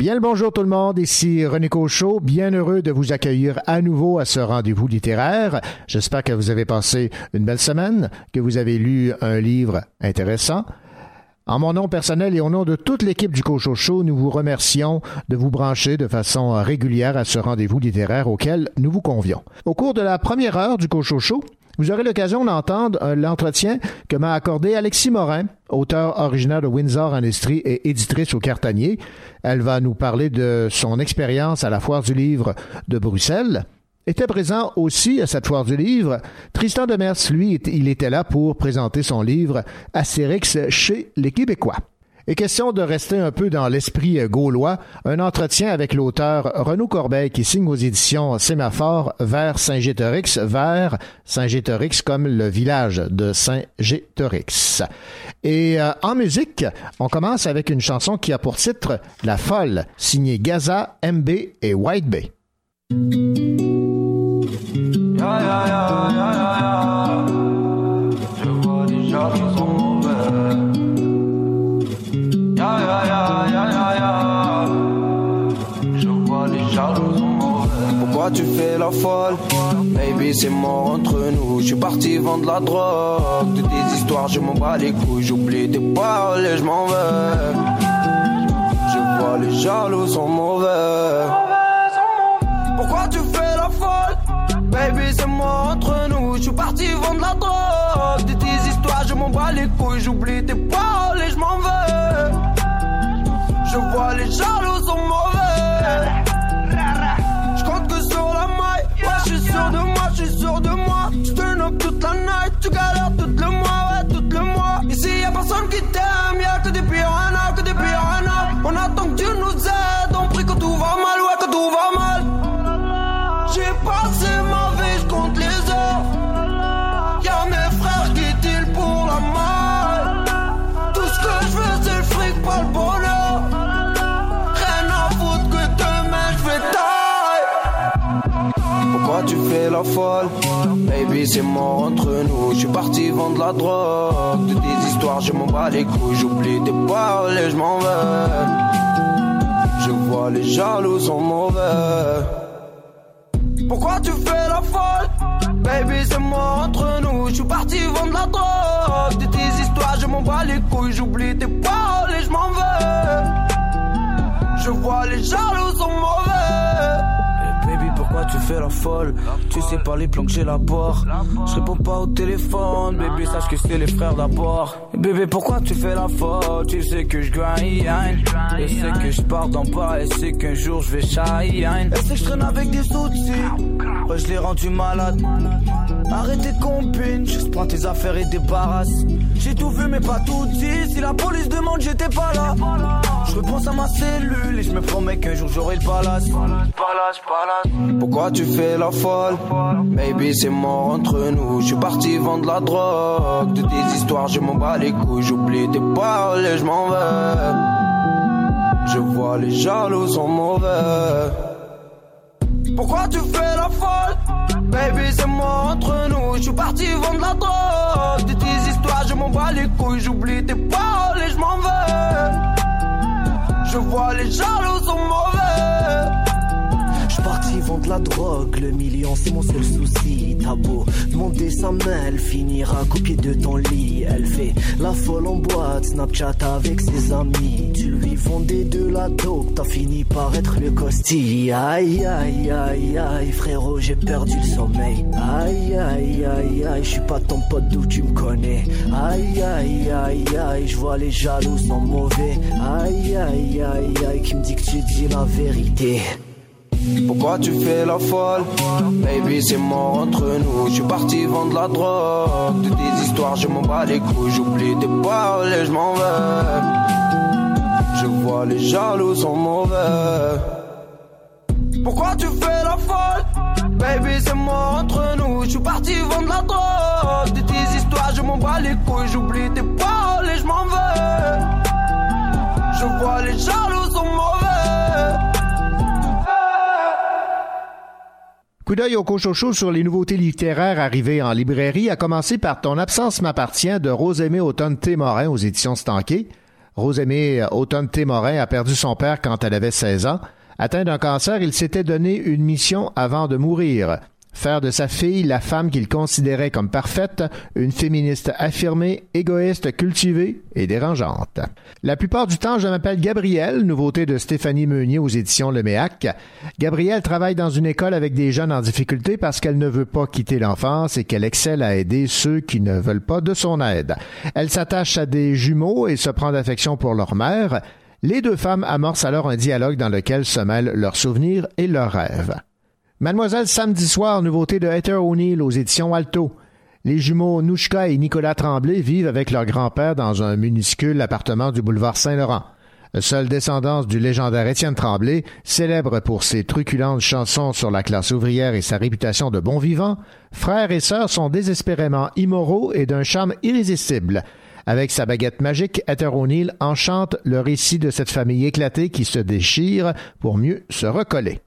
Bien le bonjour tout le monde, ici René Cochot, bien heureux de vous accueillir à nouveau à ce rendez-vous littéraire. J'espère que vous avez passé une belle semaine, que vous avez lu un livre intéressant. En mon nom personnel et au nom de toute l'équipe du Cochot Show, nous vous remercions de vous brancher de façon régulière à ce rendez-vous littéraire auquel nous vous convions. Au cours de la première heure du Cochot Show, vous aurez l'occasion d'entendre euh, l'entretien que m'a accordé Alexis Morin, auteur originaire de Windsor Industries et éditrice au Cartanier. Elle va nous parler de son expérience à la Foire du Livre de Bruxelles. Était présent aussi à cette foire du livre Tristan Demers, lui, il était là pour présenter son livre Astérix chez les Québécois. Et question de rester un peu dans l'esprit gaulois, un entretien avec l'auteur Renaud Corbeil qui signe aux éditions Sémaphore vers Saint-Gétorix, vers Saint-Gétorix comme le village de Saint-Gétorix. Et euh, en musique, on commence avec une chanson qui a pour titre La Folle, signée Gaza, MB et White Bay. Je tu fais la folle? Baby, c'est mort entre nous. Je suis parti vendre la drogue. De tes histoires, je m'en bats les couilles. J'oublie tes paroles et je m'en vais. Je vois les jaloux sont mauvais. Pourquoi tu fais la folle? Baby, c'est moi entre nous. Je suis parti vendre la drogue. De tes histoires, je m'en bats les couilles. J'oublie tes paroles et je m'en vais. Je vois les jaloux sont mauvais. Turn up toute la night, tu galères tout le mois, ouais, tout le mois. Ici, y'a personne qui t'aime, y'a que des piranhas, que des piranhas. On attend que Dieu nous aide, on prie que tout va mal, ouais, que tout va mal. Baby, c'est mort entre nous. Je suis parti vendre la drogue. De tes histoires, je m'en bats les couilles. J'oublie tes paroles et je m'en vais. Je vois les jaloux sont mauvais. Pourquoi tu fais la folle? Baby c'est moi entre nous Je suis parti vendre la drogue De tes histoires je m'en bats les couilles J'oublie tes paroles et je m'en vais Je vois les jaloux sont mauvais Tu fais la folle Tu sais pas les plans que j'ai là-bas. Je réponds pas au téléphone, baby, sache que c'est les frères d'abord. Bébé, pourquoi tu fais la folle? Tu sais que je grind, et c'est que je pars d'en bas, et c'est qu'un jour je vais shine. Et c'est que je traîne avec des outils, ouais, je l'ai rendu malade. Arrête tes compines, juste prends tes affaires et débarrasse. J'ai tout vu, mais pas tout dit. Si la police demande, j'étais pas là. Je repense à ma cellule et je me promets qu'un jour j'aurai le. Palace, palace. Pourquoi tu fais la folle? Baby c'est mort entre nous. Je suis parti vendre la drogue. De tes histoires je m'en bats les couilles. J'oublie tes paroles et je m'en vais. Je vois les jaloux sont mauvais. Pourquoi tu fais la folle? Baby c'est mort entre nous. Je suis parti vendre la drogue. De tes histoires je m'en bats les couilles. J'oublie tes paroles et je m'en vais. Je vois les jaloux sont mauvais La drogue, le million c'est mon seul souci. T'as beau demander sa main, elle finira copier de ton lit. Elle fait la folle en boîte, Snapchat avec ses amis. Tu lui vendais de la dope, t'as fini par être le costi. Aïe aïe aïe aïe, frérot, j'ai perdu le sommeil. Aïe aïe aïe aïe, je suis pas ton pote d'où tu me connais. Aïe aïe aïe aïe, je vois les jaloux sont mauvais. Aïe aïe aïe aïe, qui me dit que tu dis la vérité. Pourquoi tu fais la folle Baby c'est mort entre nous. Je suis parti vendre la drogue. De tes histoires je m'en bats les couilles. J'oublie tes paroles et je m'en vais. Je vois les jaloux sont mauvais. Pourquoi tu fais la folle Baby c'est mort entre nous. Je suis parti vendre la drogue. De tes histoires je m'en bats les couilles. J'oublie tes paroles et je m'en veux. Je vois les jaloux sont mauvais. Coup d'œil au cochocho sur les nouveautés littéraires arrivées en librairie, à commencer par Ton absence m'appartient de Rosemée Automne Témorin aux éditions Stanquet. Rosemée Automne Témorin a perdu son père quand elle avait 16 ans. Atteint d'un cancer, il s'était donné une mission avant de mourir. Faire de sa fille la femme qu'il considérait comme parfaite, une féministe affirmée, égoïste, cultivée et dérangeante. La plupart du temps, je m'appelle Gabrielle, nouveauté de Stéphanie Meunier aux éditions Le Méac. Gabrielle travaille dans une école avec des jeunes en difficulté parce qu'elle ne veut pas quitter l'enfance et qu'elle excelle à aider ceux qui ne veulent pas de son aide. Elle s'attache à des jumeaux et se prend d'affection pour leur mère. Les deux femmes amorcent alors un dialogue dans lequel se mêlent leurs souvenirs et leurs rêves. Mademoiselle Samedi Soir, nouveauté de Heather O'Neill aux éditions Alto. Les jumeaux Nouchka et Nicolas Tremblay vivent avec leur grand-père dans un minuscule appartement du boulevard Saint-Laurent. Seule descendance du légendaire Étienne Tremblay, célèbre pour ses truculentes chansons sur la classe ouvrière et sa réputation de bon vivant, frères et sœurs sont désespérément immoraux et d'un charme irrésistible. Avec sa baguette magique, Heather O'Neill enchante le récit de cette famille éclatée qui se déchire pour mieux se recoller.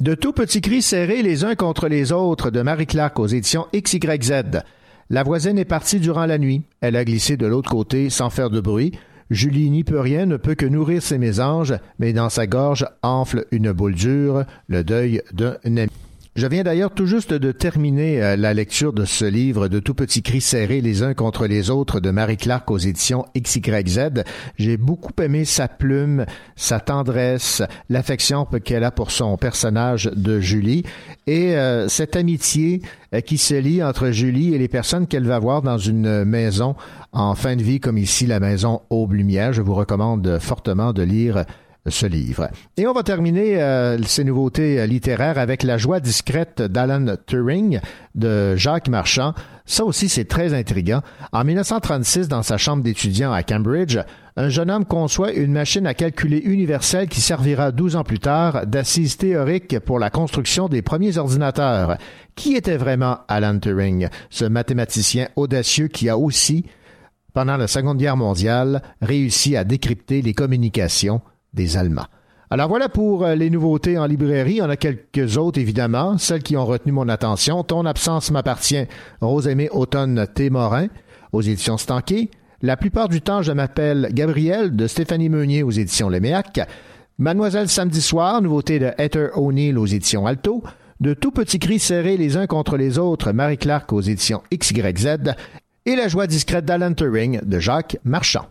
De tout petits cris serrés les uns contre les autres de Marie Clark aux éditions XYZ. La voisine est partie durant la nuit. Elle a glissé de l'autre côté sans faire de bruit. Julie n'y peut rien, ne peut que nourrir ses mésanges, mais dans sa gorge enfle une boule dure, le deuil d'un ami. Je viens d'ailleurs tout juste de terminer euh, la lecture de ce livre de tout petits cris serrés les uns contre les autres de Marie Clark aux éditions XYZ. J'ai beaucoup aimé sa plume, sa tendresse, l'affection qu'elle a pour son personnage de Julie et euh, cette amitié euh, qui se lie entre Julie et les personnes qu'elle va voir dans une maison en fin de vie comme ici la maison Aube Lumière. Je vous recommande fortement de lire ce livre. Et on va terminer euh, ces nouveautés euh, littéraires avec La joie discrète d'Alan Turing de Jacques Marchand. Ça aussi, c'est très intriguant. En 1936, dans sa chambre d'étudiant à Cambridge, un jeune homme conçoit une machine à calculer universelle qui servira 12 ans plus tard d'assise théorique pour la construction des premiers ordinateurs. Qui était vraiment Alan Turing, ce mathématicien audacieux qui a aussi, pendant la Seconde Guerre mondiale, réussi à décrypter les communications des Allemands. Alors voilà pour euh, les nouveautés en librairie. Il en a quelques autres, évidemment. Celles qui ont retenu mon attention. Ton absence m'appartient. Rosemée Automne Témorin aux éditions Stanquet. La plupart du temps, je m'appelle Gabriel de Stéphanie Meunier aux éditions Léméac. Mademoiselle Samedi Soir, nouveauté de Heather O'Neill aux éditions Alto. De tout petits cris serrés les uns contre les autres, Marie Clark aux éditions XYZ. Et La joie discrète d'Alan Turing de Jacques Marchand.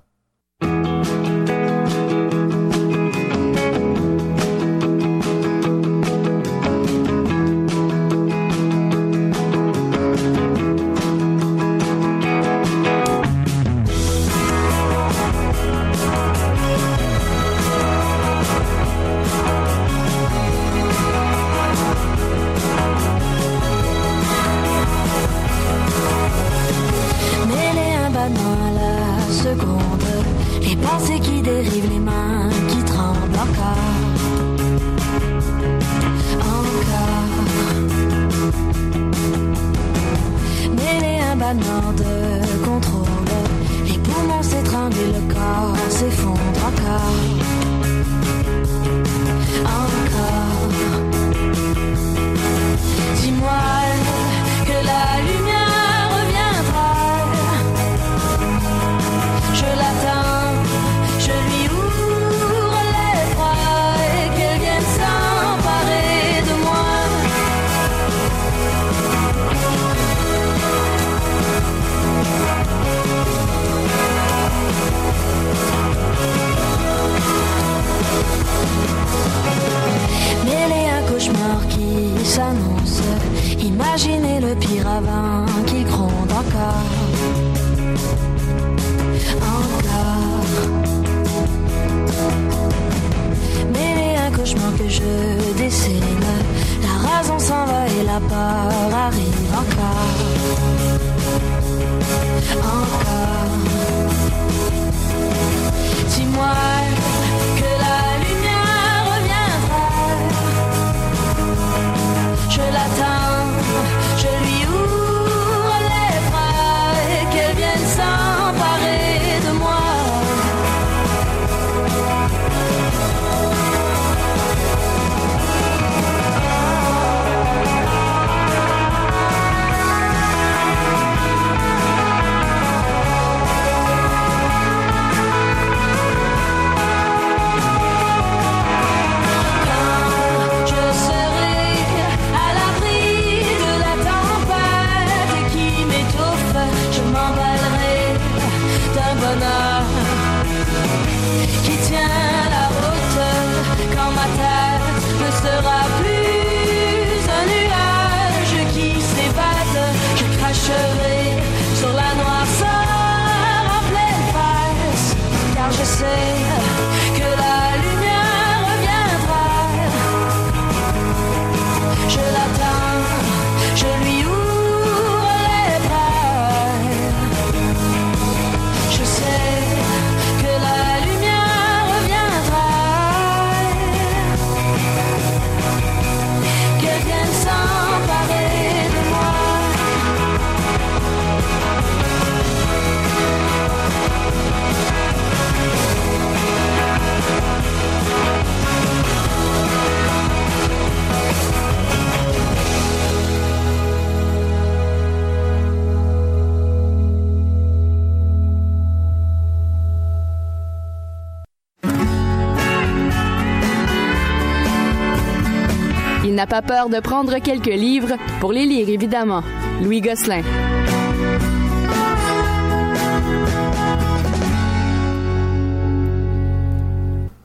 Pas peur de prendre quelques livres pour les lire, évidemment. Louis Gosselin.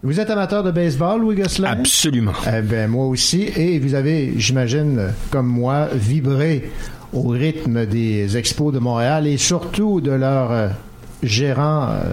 Vous êtes amateur de baseball, Louis Gosselin? Absolument. Eh ben, moi aussi. Et vous avez, j'imagine, comme moi, vibré au rythme des expos de Montréal et surtout de leur euh, gérant euh,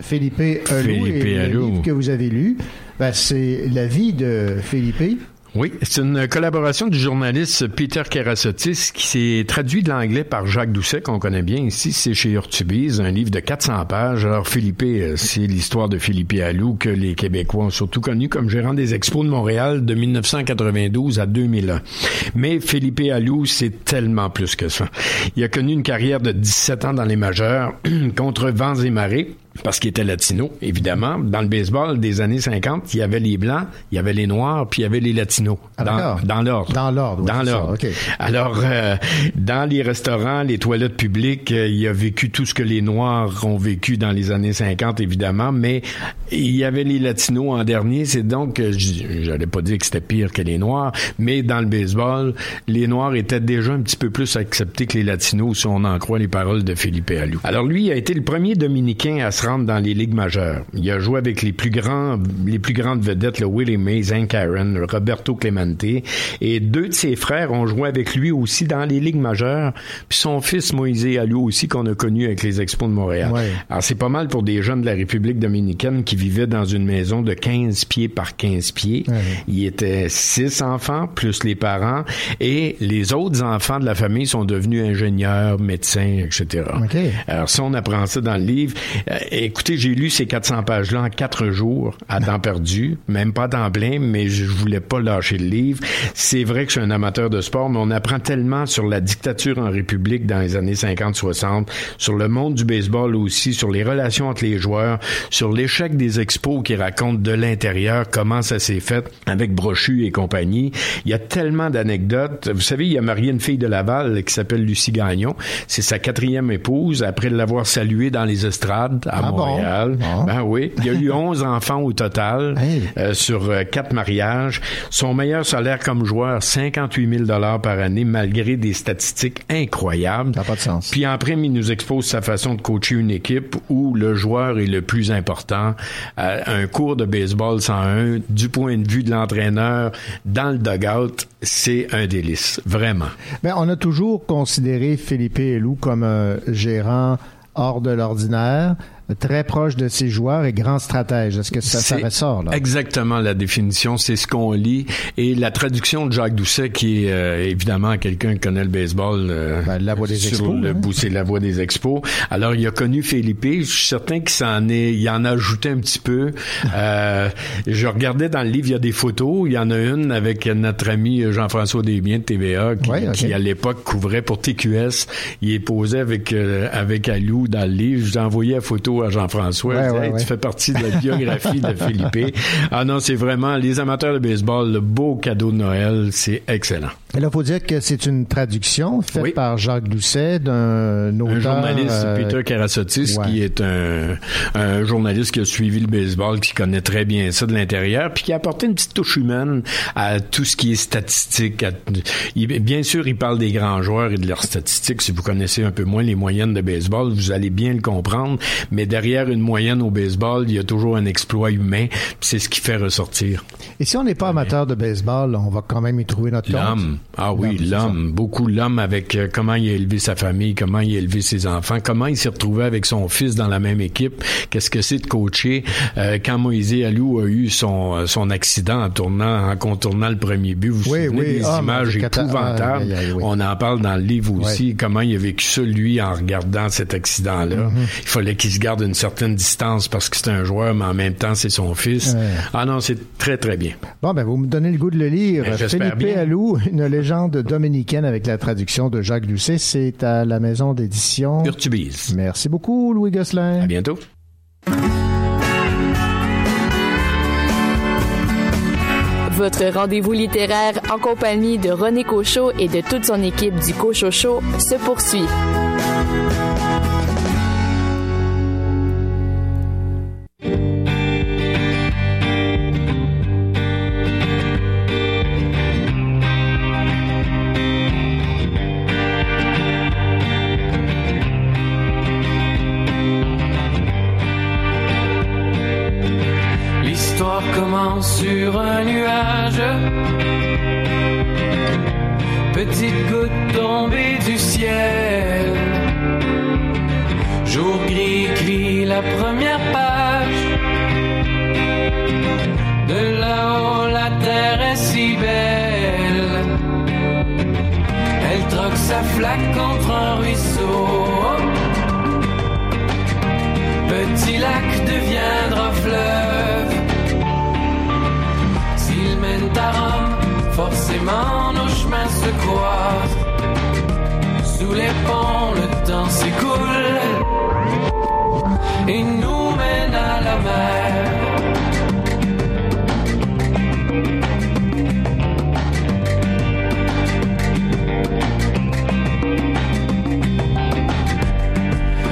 Philippe Alou. Philippe et le livre que vous avez lu, ben, c'est la vie de Philippe. Oui, c'est une collaboration du journaliste Peter Kerasotis qui s'est traduit de l'anglais par Jacques Doucet, qu'on connaît bien ici. C'est chez Urtubise, un livre de 400 pages. Alors, Philippe, euh, c'est l'histoire de Philippe Allou que les Québécois ont surtout connu comme gérant des expos de Montréal de 1992 à 2001. Mais Philippe Allou, c'est tellement plus que ça. Il a connu une carrière de 17 ans dans les majeurs contre vents et marées parce qu'il était latino, évidemment. Dans le baseball des années 50, il y avait les blancs, il y avait les noirs, puis il y avait les latinos. Ah, dans, l'ordre. Dans l'ordre, oui, Dans l'ordre. OK. Alors, euh, dans les restaurants, les toilettes publiques, euh, il a vécu tout ce que les Noirs ont vécu dans les années 50, évidemment, mais il y avait les Latinos en dernier. C'est donc, euh, j'allais pas dire que c'était pire que les Noirs, mais dans le baseball, les Noirs étaient déjà un petit peu plus acceptés que les Latinos, si on en croit les paroles de Philippe Alou. Alors, lui a été le premier Dominicain à se rendre dans les ligues majeures. Il a joué avec les plus grands, les plus grandes vedettes, le Willie Mays, Hank Aaron, Roberto Clemente, et deux de ses frères ont joué avec lui aussi dans les ligues majeures, puis son fils Moïse Alou aussi qu'on a connu avec les Expos de Montréal. Ouais. Alors c'est pas mal pour des jeunes de la République dominicaine qui vivaient dans une maison de 15 pieds par 15 pieds. Ouais. Il était six enfants plus les parents et les autres enfants de la famille sont devenus ingénieurs, médecins, etc. Alors si on apprend ça dans le livre, euh, écoutez, j'ai lu ces 400 pages-là en quatre jours à temps perdu, même pas à temps plein, mais je voulais pas lâcher le livre. C'est vrai que je suis un amateur de sport, mais on apprend tellement sur la dictature en République dans les années 50-60, sur le monde du baseball aussi, sur les relations entre les joueurs, sur l'échec des expos qui racontent de l'intérieur comment ça s'est fait avec Brochu et compagnie. Il y a tellement d'anecdotes. Vous savez, il a marié une fille de Laval qui s'appelle Lucie Gagnon. C'est sa quatrième épouse après l'avoir saluée dans les estrades à Ah bon? Montréal. Bon. Ben oui. Il y a eu 11 enfants au total Hey. euh, sur euh, quatre mariages. Son meilleur salaire comme joueur, 58 000 dollars par année, malgré des statistiques incroyables. Ça n'a pas de sens. Puis en prime, il nous expose sa façon de coacher une équipe où le joueur est le plus important. Euh, un cours de baseball 101, du point de vue de l'entraîneur, dans le dugout, c'est un délice, vraiment. Ben, on a toujours considéré Philippe Elou comme un gérant hors de l'ordinaire, très proche de ses joueurs et grand stratège. Est-ce que ça, ça ressort, là? Exactement la définition, c'est ce qu'on lit. Et la traduction de Jacques Doucet, qui est euh, évidemment quelqu'un qui connaît le baseball. euh, Ben, la voix des sur expos, le hein? bout, c'est la voix des expos. Alors, il a connu Philippe. Je suis certain qu'il s'en est, il en a ajouté un petit peu. Euh, je regardais dans le livre, il y a des photos. Il y en a une avec notre ami Jean-François Desbiens de TVA, qui, Ouais, qui, à l'époque couvrait pour TQS. Il est posé avec euh, avec Alou dans le livre. J'ai envoyé la photo à Jean-François. Ouais, Je dis, ouais, Hey, ouais. Tu fais partie de la biographie de Philippe. Ah non, c'est vraiment les amateurs de baseball, le beau cadeau de Noël, c'est excellent. Et là, faut dire que c'est une traduction faite Oui. par Jacques Doucet d'un auteur... Un journaliste, euh, Peter Karasotis, ouais. qui est un, un journaliste qui a suivi le baseball, qui connaît très bien ça de l'intérieur, puis qui a apporté une petite touche humaine à tout ce qui est statistique. à- il- bien sûr, il parle des grands joueurs et de leurs statistiques. Si vous connaissez un peu moins les moyennes de baseball, vous allez bien le comprendre. Mais derrière une moyenne au baseball, il y a toujours un exploit humain, c'est ce qui fait ressortir. Et si on n'est pas amateur de baseball, on va quand même y trouver notre compte. Ah oui, L'homme. Beaucoup l'homme avec euh, comment il a élevé sa famille, comment il a élevé ses enfants, comment il s'est retrouvé avec son fils dans la même équipe. Qu'est-ce que c'est de coacher euh, quand Moïse Alou a eu son, euh, son accident en tournant, en contournant le premier but. Vous vous Oui, souvenez oui. des Ah, images cata- épouvantables. oui. On en parle dans le livre aussi. Comment il a vécu ça, lui, en regardant cet accident-là. Mm-hmm. Il fallait qu'il se garde une certaine distance parce que c'est un joueur, mais en même temps, c'est son fils. Ah non, c'est très, très bien. Bon, ben, vous me donnez le goût de le lire. Ben, Philippe. Alou, une légende dominicaine avec la traduction de Jacques Doucet. C'est à la maison d'édition. Urtubise. Merci beaucoup, Louis Gosselin. À bientôt. Votre rendez-vous littéraire en compagnie de René Cochot et de toute son équipe du Cochot Show se poursuit. Sur un nuage. Petite goutte tombée du ciel. Jour gris écrit la première page. De là-haut, la terre est si belle. Elle troque sa flaque contre un ruisseau. Petit lac deviendra fleuve. Forcément nos chemins se croisent. Sous les ponts, le temps s'écoule et nous mène à la mer.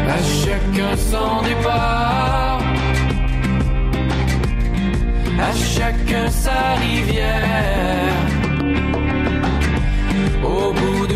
À chacun son départ, à chacun sa rivière. Au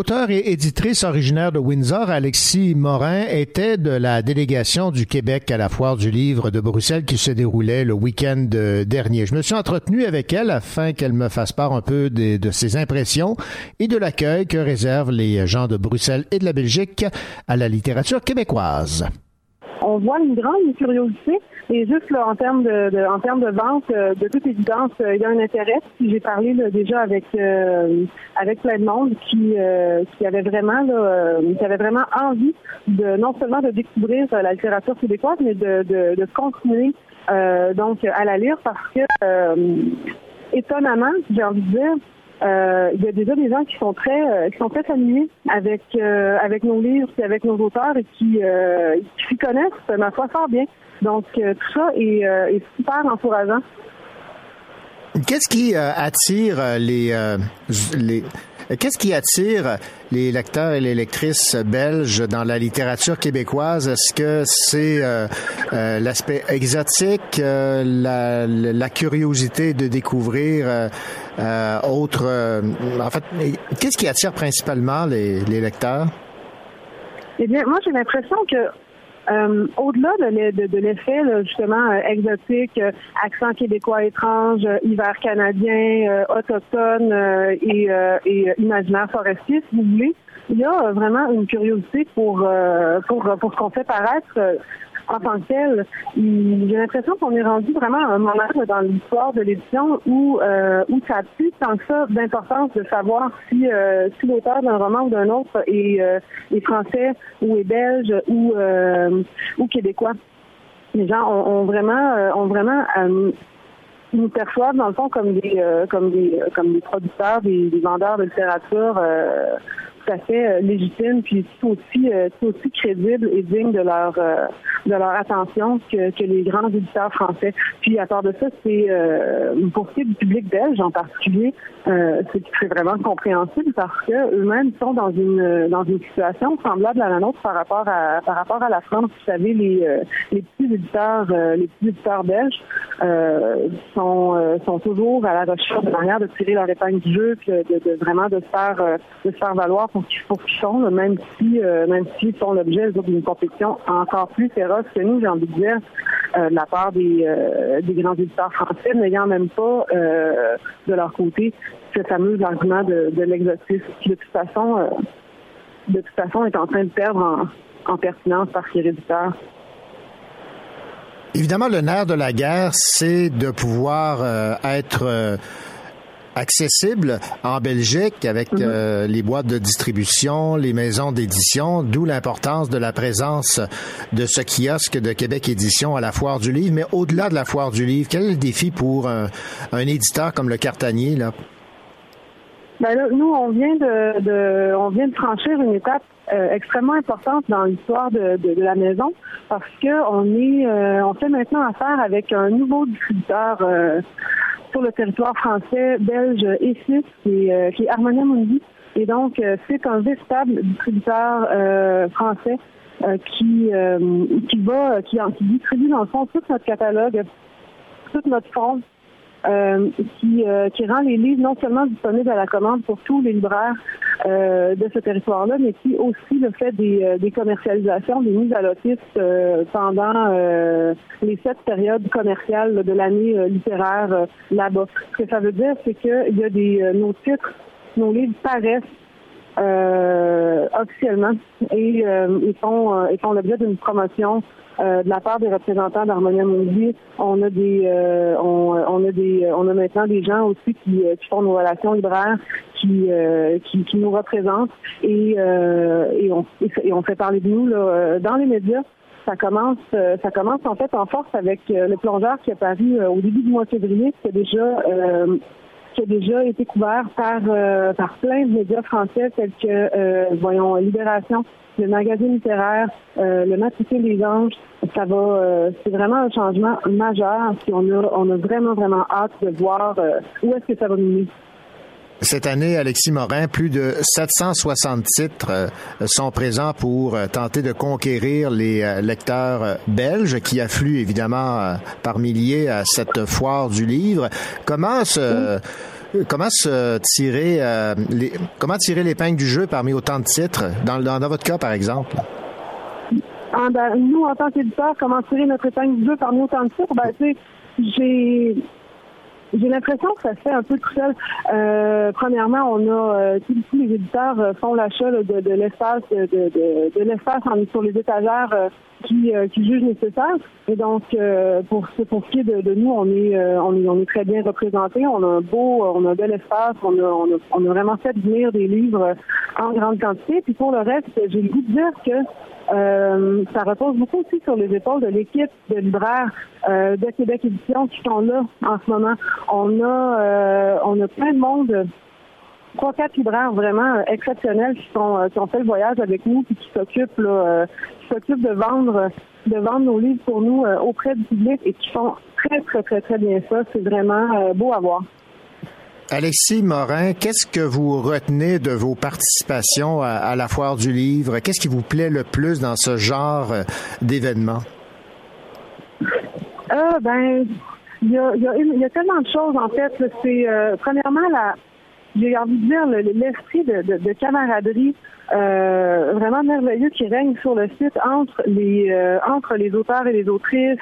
L'auteur et éditrice originaire de Windsor, Alexis Morin, était de la délégation du Québec à la foire du livre de Bruxelles qui se déroulait le week-end euh, dernier. Je me suis entretenu avec elle afin qu'elle me fasse part un peu de, de ses impressions et de l'accueil que réservent les gens de Bruxelles et de la Belgique à la littérature québécoise. On voit une grande curiosité et juste là, en termes de, de- en termes de vente, euh, de toute évidence, euh, il y a un intérêt. J'ai parlé là, déjà avec euh, avec plein de monde qui euh, qui avait vraiment là, euh, qui avait vraiment envie de non seulement de découvrir la littérature québécoise, mais de de, de continuer euh, donc à la lire parce que étonnamment, j'ai envie de dire, il y a déjà des gens qui sont très euh, qui sont très familiers avec euh, avec nos livres et avec nos auteurs et qui, euh, qui s'y connaissent, ma foi, fort bien. Donc euh, tout ça est, euh, est super encourageant. Qu'est-ce qui euh, attire euh, les, euh, les Qu'est-ce qui attire les lecteurs et les lectrices belges dans la littérature québécoise? Est-ce que c'est euh, euh, l'aspect exotique, euh, la, la curiosité de découvrir euh, euh, autre... euh, en fait, qu'est-ce qui attire principalement les, les lecteurs? Eh bien, moi j'ai l'impression que euh, au-delà de, l'e- de- de l'effet justement euh, exotique, euh, accent québécois étrange, euh, hiver canadien, autochtone et, et imaginaire forestier, si vous voulez, il y a vraiment une curiosité pour pour pour ce qu'on fait paraître. En tant que tel, j'ai l'impression qu'on est rendu vraiment à un moment dans l'histoire de l'édition où euh, où ça a plus tant que ça d'importance de savoir si euh, si l'auteur d'un roman ou d'un autre est, euh, est français ou est belge ou ou québécois. Les gens ont, vraiment ont vraiment nous perçoivent dans le fond comme des comme des comme des producteurs, des, vendeurs de littérature tout à fait légitime, puis tout aussi, tout aussi crédible et digne de leur de leur attention que, que, les grands éditeurs français. Puis à part de ça, c'est pour ce qui est du public belge en particulier, c'est vraiment compréhensible parce que eux-mêmes sont dans une dans une situation semblable à la nôtre par rapport à par rapport à la France. Vous savez, les les petits éditeurs les petits éditeurs belges sont sont toujours à la recherche de manière de tirer leur épingle du jeu, puis de, vraiment de faire euh, de se faire valoir sont, même si euh, même s'ils font l'objet d'une compétition encore plus féroce que nous, j'ai envie de dire, euh, de la part des, des grands éditeurs français, n'ayant même pas de leur côté ce fameux argument de, de l'exotisme qui de toute façon de toute façon est en train de perdre en, en pertinence par ses éditeurs. Évidemment, le nerf de la guerre, c'est de pouvoir être accessible en Belgique avec mhm. euh, les boîtes de distribution, les maisons d'édition, d'où l'importance de la présence de ce kiosque de Québec Édition à la Foire du Livre. Mais au-delà de la Foire du Livre, quel est le défi pour un, éditeur comme le Cartanier là? Ben nous, on vient de, on vient de franchir une étape euh, extrêmement importante dans l'histoire de, la maison parce que on est, euh, on fait maintenant affaire avec un nouveau distributeur sur le territoire français, belge et suisse, qui est, euh, qui Mundi. Et donc, euh, c'est un véritable distributeur euh, français qui, qui va, qui, qui distribue dans le fond tout notre catalogue, toute notre fonds euh, qui, euh, qui rend les livres non seulement disponibles à la commande pour tous les libraires euh, de ce territoire-là, mais qui aussi le fait des, des commercialisations, des mises à lotis pendant les sept périodes commerciales de l'année littéraire là-bas. Ce que ça veut dire, c'est qu'il y a des nos titres, nos livres paraissent officiellement. Et ils font ils font l'objet d'une promotion euh, de la part des représentants d'Harmonia Mundi, on a des, euh, on, on, a des, on a maintenant des gens aussi qui, euh, font nos relations libraires, qui, qui, nous représentent. Et, et, on, et on fait parler de nous là, dans les médias. Ça commence, ça commence en fait en force avec le plongeur qui a paru au début du mois de février, qui a déjà qui a déjà été couvert par par plein de médias français tels que voyons Libération, le magazine littéraire, euh, le matricule des anges, ça va, euh, c'est vraiment un changement majeur. Puis on a, on a vraiment, vraiment hâte de voir euh, où est-ce que ça va nous mener. Cette année, Alexis Morin, plus de 760 titres sont présents pour tenter de conquérir les lecteurs belges qui affluent évidemment par milliers à cette foire du livre. Comment se, Comment se tirer euh, les, comment tirer l'épingle du jeu parmi autant de titres dans, dans, votre cas par exemple? Ben, nous, en tant qu'éditeur, comment tirer notre épingle du jeu parmi autant de titres? Ben, j'ai j'ai l'impression que ça se fait un peu tout seul. Euh, premièrement, on a euh, tous, les éditeurs euh, font l'achat de, de l'espace de, l'espace sur les étagères euh, qui, qui jugent nécessaire. Et donc, pour, pour ce qui est de, nous, on est, on est on est très bien représentés. On a un beau, on a un bel espace. On a, on a, on a vraiment fait venir des livres en grande quantité. Puis pour le reste, j'ai le goût de dire que euh, ça repose beaucoup aussi sur les épaules de l'équipe de libraires euh, de Québec Édition qui sont là en ce moment. On a euh, on a plein de monde, trois quatre libraires vraiment exceptionnels qui sont qui ont fait le voyage avec nous et qui s'occupent s'occupent de vendre de vendre nos livres pour nous auprès du public et qui font très très très très bien ça. C'est vraiment beau à voir. Alexis Morin, qu'est-ce que vous retenez de vos participations à, la foire du livre? Qu'est-ce qui vous plaît le plus dans ce genre euh, d'événement? Euh, ben, il y a, tellement de choses en fait. C'est euh, premièrement la, j'ai envie de dire l'esprit de, camaraderie euh, vraiment merveilleux qui règne sur le site entre les entre les auteurs et les autrices,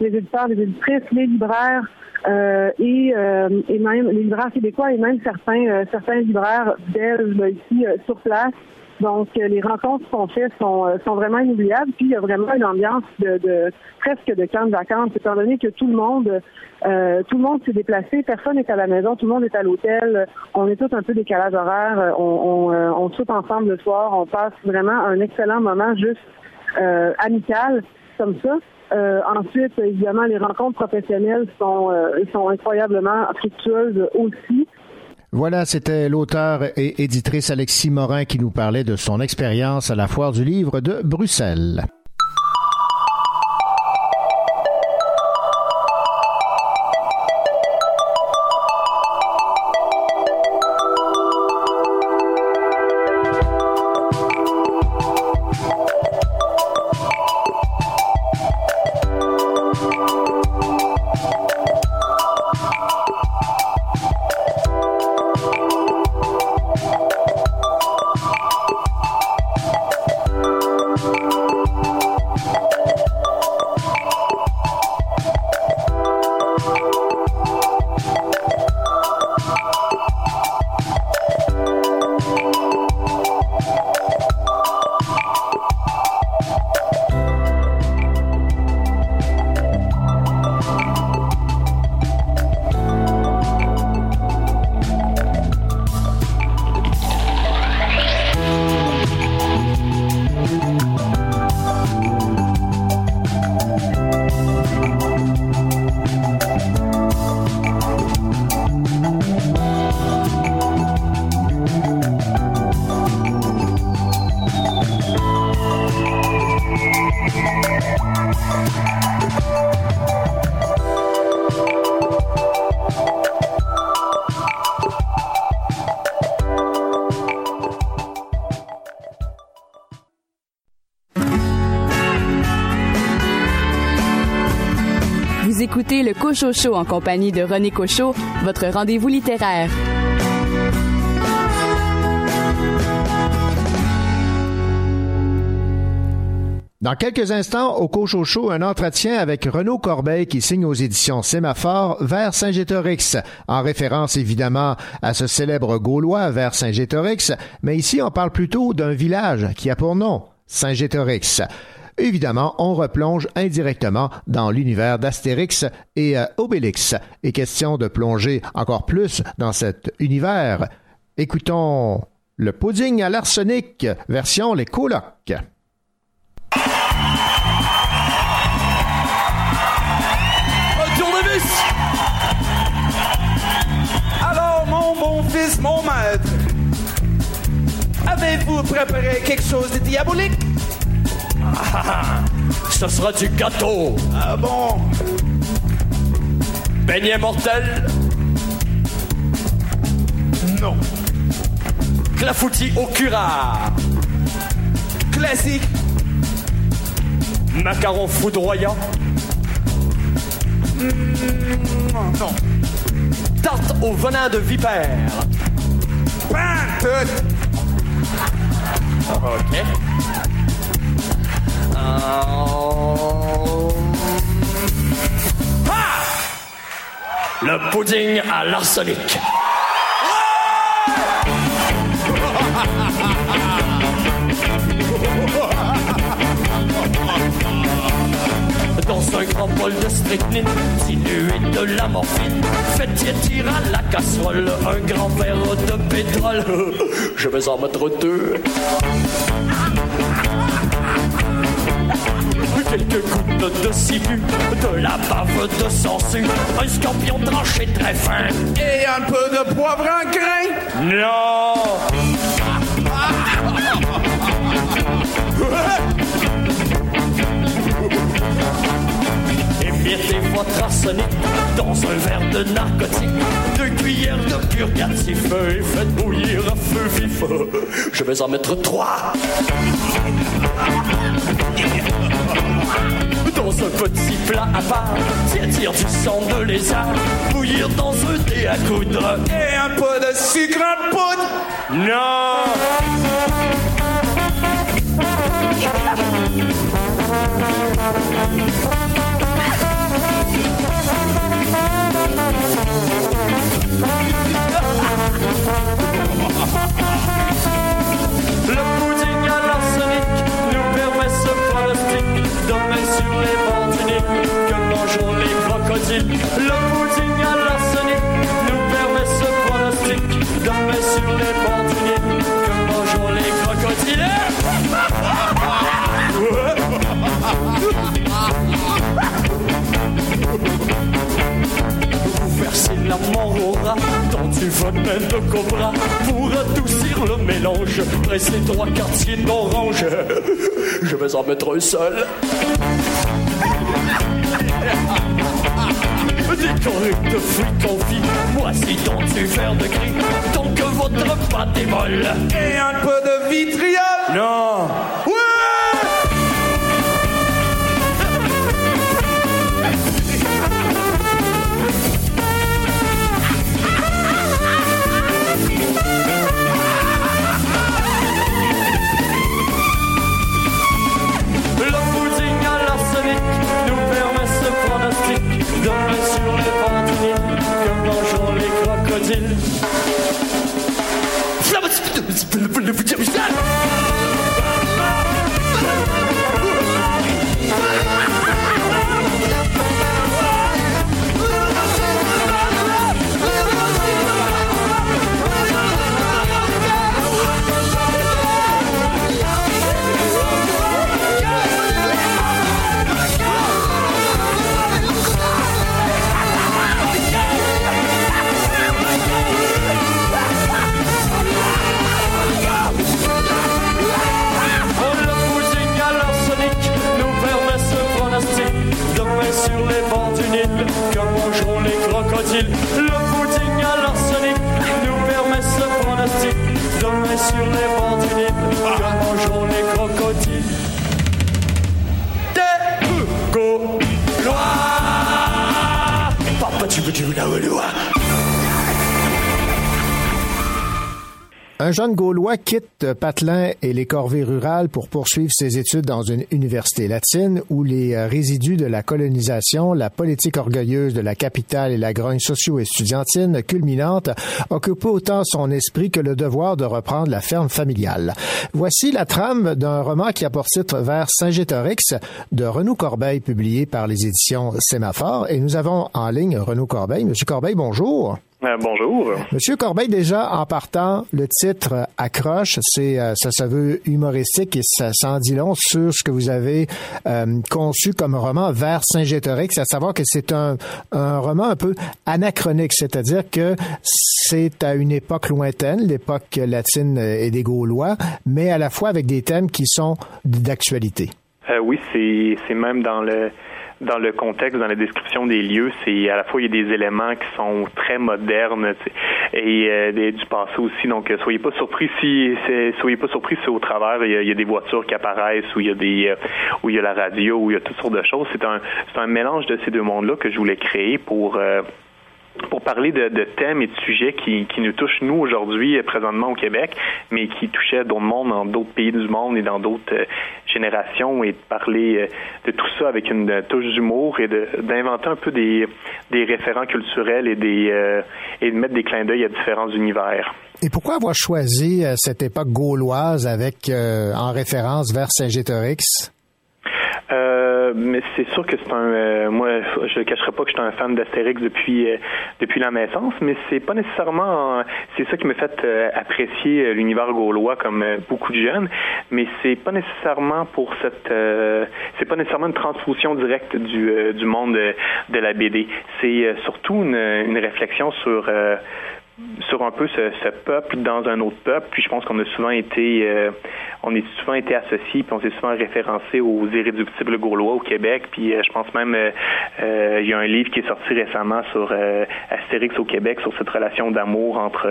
les éditeurs, les éditrices, les libraires, euh, et, euh, et même les libraires québécois et même certains euh, certains libraires belges ici sur place. Donc les rencontres qu'on fait sont, sont vraiment inoubliables. Puis il y a vraiment une ambiance de, de presque de camp de vacances, étant donné que tout le monde tout le monde s'est déplacé, personne n'est à la maison, tout le monde est à l'hôtel. On est tous un peu décalage horaire. On, on, on saute ensemble le soir. On passe vraiment un excellent moment juste amical comme ça. Euh, ensuite, évidemment, les rencontres professionnelles sont, euh, sont incroyablement fructueuses aussi. Voilà, c'était l'auteur et éditrice Alexis Morin qui nous parlait de son expérience à la foire du livre de Bruxelles. Cocho Show en compagnie de René Cochot, votre rendez-vous littéraire. Dans quelques instants, au Cocho Show, un entretien avec Renaud Corbeil qui signe aux éditions Sémaphore vers Saint-Gétorix, en référence évidemment à ce célèbre Gaulois vers Saint-Gétorix, mais ici on parle plutôt d'un village qui a pour nom Saint-Gétorix. Évidemment, on replonge indirectement dans l'univers d'Astérix et euh, Obélix. Et question de plonger encore plus dans cet univers, écoutons le pudding à l'arsenic, version les colocs. Alors, mon bon fils, mon maître, avez-vous préparé quelque chose de diabolique? Ah, ce sera du gâteau. Ah bon? Beignet mortel? Non. Clafoutis au curare? Classique. Macaron foudroyant? Mmh, non. Tarte au venin de vipère? OK. Le pudding à l'arsenic. Dans un grand bol de strychnine, dilué de la morphine, faites tirer à la casserole un grand verre de pétrole? Je vais en mettre deux quelques gouttes de ciguë, de la bave de sangsue, un scorpion tranché très fin. Et un peu de poivre en grain. Non! Émiettez votre arsenic dans un verre de narcotique, deux cuillères de purgatif et faites bouillir à feu vif. Je vais en mettre trois. Dans un petit plat à part, tire du sang de lézard, bouillir dans un thé à coudre. Et un peu de sucre en poudre. Non! Le pudding à l'arsenic nous permet ce pronostic de mettre sur les bords du que mangeons les crocodiles. Vous la mort dans du venin de cobra pour adoucir le mélange. Pressez trois quartiers d'orange. Je vais en mettre un seul. Décoré de fruits confits, voici donc du verre de gris, tant que votre pâte est molle. Et un peu de vitriol. Non les Nil que mangeront les crocodiles. Des Gaulois Papa, tu veux du la Un jeune Gaulois quitte Patelin et les corvées rurales pour poursuivre ses études dans une université latine où les euh, résidus de la colonisation, la politique orgueilleuse de la capitale et la grogne socio-estudiantine culminante occupent autant son esprit que le devoir de reprendre la ferme familiale. Voici la trame d'un roman qui a pour titre Vers Saint-Gétorix de Renaud Corbeil, publié par les éditions Sémaphore. Et nous avons en ligne Renaud Corbeil. Monsieur Corbeil, bonjour. Euh, bonjour. Monsieur Corbeil, déjà en partant, le titre accroche, c'est euh, ça se veut humoristique et ça s'en dit long sur ce que vous avez euh, conçu comme roman vers Saint-Gétorix, à savoir que c'est un, un roman un peu anachronique, c'est-à-dire que c'est à une époque lointaine, l'époque latine et des Gaulois, mais à la fois avec des thèmes qui sont d'actualité. Euh, oui, c'est même dans le dans le contexte, dans la description des lieux, c'est à la fois il y a des éléments qui sont très modernes et euh, des- du passé aussi. Donc euh, soyez pas surpris si soyez pas surpris si au travers il y, a, des voitures qui apparaissent ou il y a des euh, où il y a la radio où il y a toutes sortes de choses. C'est un c'est un mélange de ces deux mondes-là que je voulais créer pour euh, pour parler de, de thèmes et de sujets qui, qui nous touchent, nous, aujourd'hui, euh, présentement au Québec, mais qui touchaient d'autres mondes dans d'autres pays du monde et dans d'autres euh, générations, et de parler euh, de tout ça avec une touche d'humour et d'inventer un peu des, des référents culturels et, des, euh, et de mettre des clins d'œil à différents univers. Et pourquoi avoir choisi cette époque gauloise avec en référence vers Saint-Gétorix? Euh, mais c'est sûr que c'est un. euh, moi, je ne cacherai pas que je suis un fan d'Astérix depuis euh, depuis la naissance, mais c'est pas nécessairement. c'est ça qui m'a fait euh, apprécier euh, l'univers gaulois comme euh, beaucoup de jeunes, mais c'est pas nécessairement pour cette. euh, c'est pas nécessairement une transposition directe du euh, du monde de, la BD. C'est euh, surtout une réflexion sur. Sur un peu ce, peuple dans un autre peuple. Puis je pense qu'on a souvent été, euh, on est souvent été associés, puis on s'est souvent référencé aux irréductibles gaulois au Québec. Puis euh, je pense même, euh, euh, il y a un livre qui est sorti récemment sur Astérix au Québec, sur cette relation d'amour entre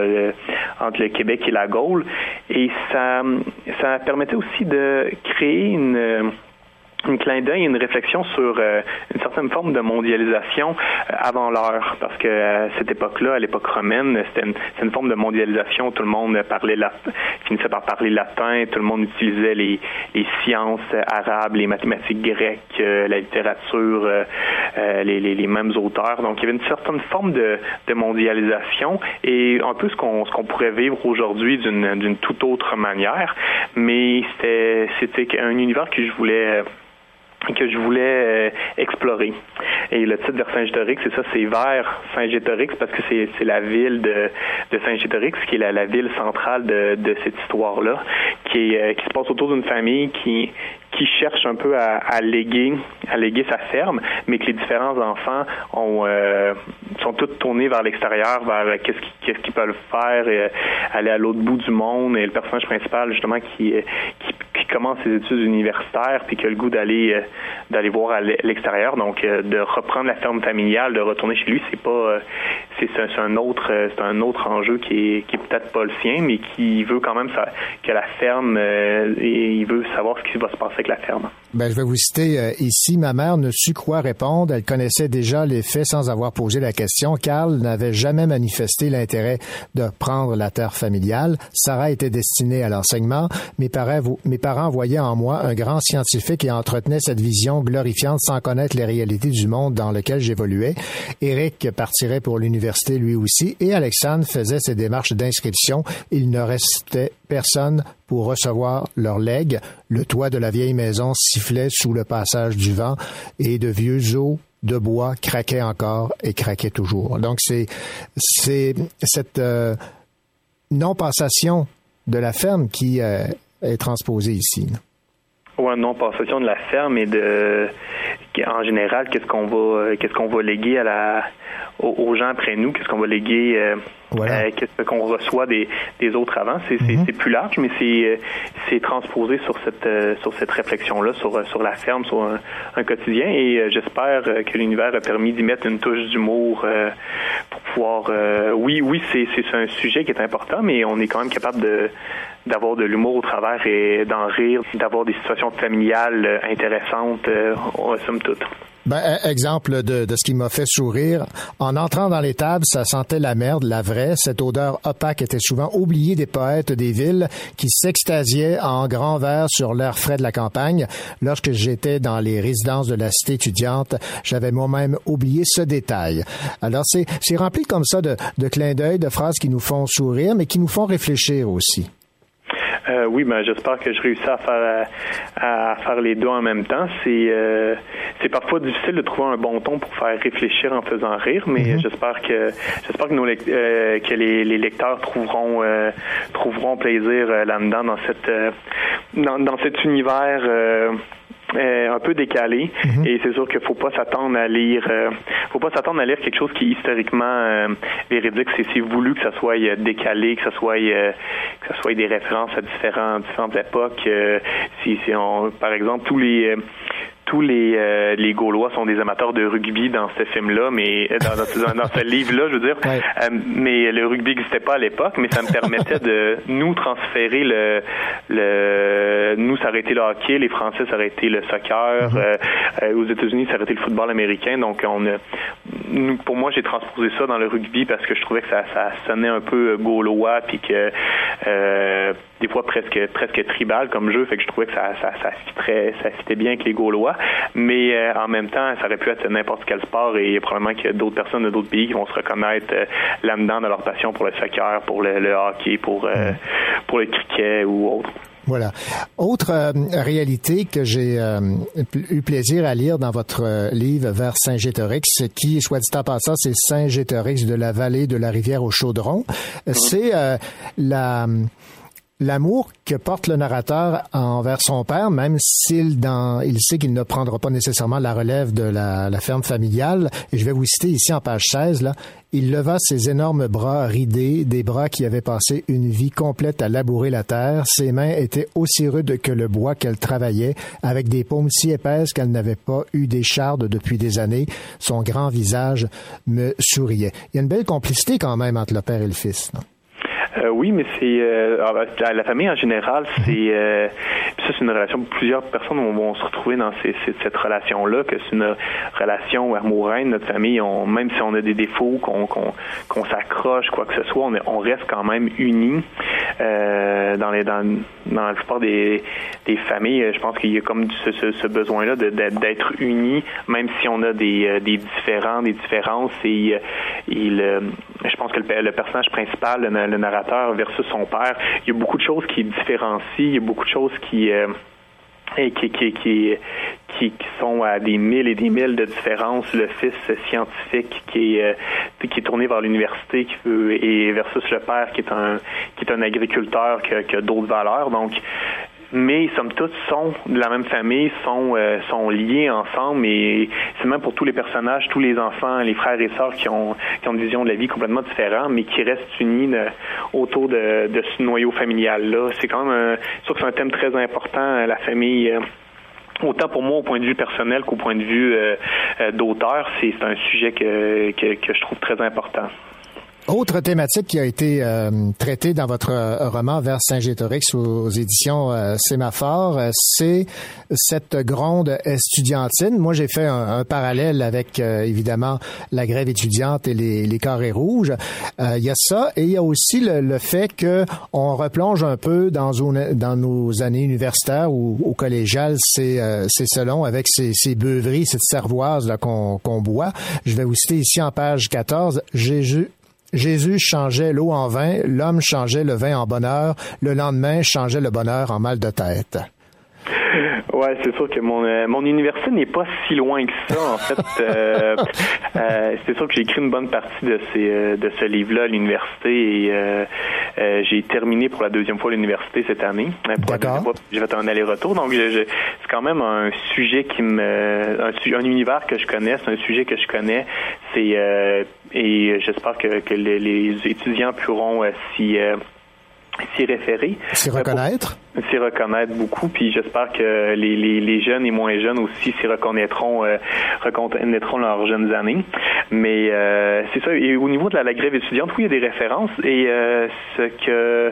entre le Québec et la Gaule. Et ça, ça permettait aussi de créer une euh, une clin d'œil, une réflexion sur euh, une certaine forme de mondialisation euh, avant l'heure, parce que à cette époque-là, à l'époque romaine, c'était une, forme de mondialisation. Tout le monde parlait latin, finissait par parler latin, tout le monde utilisait les, sciences arabes, les mathématiques grecques, euh, la littérature, euh, euh, les, mêmes auteurs. Donc, il y avait une certaine forme de, mondialisation et un peu ce qu'on pourrait vivre aujourd'hui d'une toute autre manière. Mais c'était un univers que je voulais que je voulais euh, explorer. Et le titre de Saint-Gétorix, c'est ça, c'est vers Saint-Gétorix parce que c'est la ville de, de Saint-Gétorix qui est la, la ville centrale de, de cette histoire-là, qui, euh, qui se passe autour d'une famille qui qui cherche un peu à, à léguer à léguer sa ferme, mais que les différents enfants ont euh, sont toutes tournées vers l'extérieur, vers qu'est-ce qu'ils qu'est-ce peuvent faire, aller à l'autre bout du monde. Et le personnage principal, justement, qui commence ses études universitaires, puis qui a le goût d'aller d'aller voir à l'extérieur. Donc, de reprendre la ferme familiale, de retourner chez lui, c'est pas c'est un autre c'est un autre enjeu qui est qui peut-être pas le sien, mais qui veut quand même que la ferme et il veut savoir ce qui va se passer avec la ferme. Ben, je vais vous citer euh, ici. Ma mère ne sut quoi répondre. Elle connaissait déjà les faits sans avoir posé la question. Carl n'avait jamais manifesté l'intérêt de prendre la terre familiale. Sarah était destinée à l'enseignement. Mes parents, mes parents voyaient en moi un grand scientifique et entretenaient cette vision glorifiante sans connaître les réalités du monde dans lequel j'évoluais. Eric partirait pour l'université lui aussi et Alexandre faisait ses démarches d'inscription. Il ne restait personne pour recevoir leur legs. Le toit de la vieille maison sifflait sous le passage du vent et de vieux os de bois craquaient encore et craquaient toujours. Donc c'est c'est cette euh, non-passation de la ferme qui euh, est transposée ici. Oui, non-passation de la ferme et de en général, qu'est-ce qu'on va euh, qu'est-ce qu'on va léguer à la aux, gens après nous, qu'est-ce qu'on va léguer, euh, euh, qu'est-ce qu'on reçoit des, des autres avant? C'est mm-hmm. plus large, mais c'est c'est transposé sur cette sur cette réflexion là, sur sur la ferme, sur un, quotidien. Et j'espère que l'univers a permis d'y mettre une touche d'humour pour pouvoir. oui, oui, c'est c'est un sujet qui est important, mais on est quand même capable de d'avoir de l'humour au travers et d'en rire, d'avoir des situations familiales euh, intéressantes, euh, somme toute. Ben, e, exemple de, de ce qui m'a fait sourire. En entrant dans les tables, ça sentait la merde, la vraie. Cette odeur opaque était souvent oubliée des poètes des villes qui s'extasiaient en grand verre sur l'air frais de la campagne. Lorsque j'étais dans les résidences de la cité étudiante, j'avais moi-même oublié ce détail. Alors, c'est, c'est rempli comme ça de, de clins d'œil, de phrases qui nous font sourire, mais qui nous font réfléchir aussi. Euh, oui, ben j'espère que je réussis à faire à, faire les deux en même temps. C'est euh, c'est parfois difficile de trouver un bon ton pour faire réfléchir en faisant rire, mais mhm. j'espère que j'espère que nos euh, que les, les, lecteurs trouveront euh, trouveront plaisir là-dedans dans cette dans, dans cet univers euh, un peu décalé. Mhm. et c'est sûr qu'il faut pas s'attendre à lire euh, faut pas s'attendre à lire quelque chose qui est historiquement euh, véridique. C'est voulu que ça soit décalé que ça soit que ça soit des références à différents, différentes époques. Si, si on par exemple tous les tous les, euh, les Gaulois sont des amateurs de rugby dans ce film-là, mais euh, dans, dans, ce livre-là, je veux dire. Euh, mais le rugby n'existait pas à l'époque, mais ça me permettait de nous transférer le, le nous été le hockey, les Français été le soccer, mhm. aux États-Unis ça été le football américain. Donc on a, pour moi j'ai transposé ça dans le rugby parce que je trouvais que ça, sonnait un peu gaulois puis que des fois presque presque tribal comme jeu, fait que je trouvais que ça ça ça fitait, bien avec les Gaulois, mais euh, en même temps, ça aurait pu être n'importe quel sport et probablement qu'il y a d'autres personnes de d'autres pays qui vont se reconnaître euh, là-dedans dans leur passion pour le soccer, pour le, hockey, pour euh, pour le cricket ou autre. Voilà. Autre réalité que j'ai eu plaisir à lire dans votre livre Vers Saint-Gétorix, qui, soit dit en passant, c'est Saint-Gétorix de la vallée de la rivière au Chaudron, c'est la l'amour que porte le narrateur envers son père, même s'il dans, il sait qu'il ne prendra pas nécessairement la relève de la, ferme familiale. Et je vais vous citer ici en page 16, là. Il leva ses énormes bras ridés, des bras qui avaient passé une vie complète à labourer la terre. Ses mains étaient aussi rudes que le bois qu'elle travaillait, avec des paumes si épaisses qu'elle n'avait pas eu d'écharde depuis des années. Son grand visage me souriait. Il y a une belle complicité quand même entre le père et le fils. Non? Euh, oui, mais c'est euh, la famille en général, c'est euh, ça c'est une relation plusieurs personnes vont, se retrouver dans ces, cette relation là, que c'est une relation amoureuse. Notre famille, on, même si on a des défauts, qu'on qu'on s'accroche, quoi que ce soit, on, on reste quand même unis. Dans les dans, dans la plupart des, des familles, je pense qu'il y a comme ce, ce, besoin-là d'être unis, même si on a des, des différents, des différences. Et il, je pense que le, le personnage principal, le, le narrateur versus son père. Il y a beaucoup de choses qui différencient, il y a beaucoup de choses qui euh, qui, qui, qui, qui, sont à des milles et des milles de différence. Le fils scientifique qui est, euh, qui est tourné vers l'université qui veut, et versus le père qui est un, qui est un agriculteur qui a, d'autres valeurs. Donc, mais somme toute sont de la même famille, sont sont liés ensemble et c'est même pour tous les personnages, tous les enfants, les frères et sœurs qui ont qui ont une vision de la vie complètement différente, mais qui restent unis autour de, ce noyau familial là. C'est quand même sûr que c'est un thème très important, la famille autant pour moi au point de vue personnel qu'au point de vue euh, euh, d'auteur, c'est un sujet que, que, que je trouve très important. Autre thématique qui a été euh, traitée dans votre euh, roman Vers Saint-Gétorix aux éditions euh, Sémaphore, c'est cette gronde estudiantine. Moi, j'ai fait un, parallèle avec évidemment la grève étudiante et les, les carrés rouges. Il y a ça et il y a aussi le, fait que on replonge un peu dans, dans nos années universitaires ou au collégial, c'est selon avec ces, ces beuveries, cette cervoise qu'on boit. Je vais vous citer ici en page 14. Jésus Jésus changeait l'eau en vin, l'homme changeait le vin en bonheur, le lendemain changeait le bonheur en mal de tête. Ouais, c'est sûr que mon euh, mon université n'est pas si loin que ça. En fait, euh, euh, c'est sûr que j'ai écrit une bonne partie de ces de ce livre-là à l'université et j'ai terminé pour la deuxième fois l'université cette année. D'accord. J'ai fait un aller-retour, donc c'est quand même un sujet qui me un, un univers que je connais, c'est un sujet que je connais. C'est et j'espère que, que les, les, étudiants pourront s'y s'y référer. S'y reconnaître? S'y reconnaître beaucoup, puis j'espère que les, les, les, jeunes et moins jeunes aussi s'y reconnaîtront, euh, reconnaîtront leurs jeunes années. Mais euh, c'est ça. Et au niveau de la, la, grève étudiante, oui, il y a des références. Et euh, ce que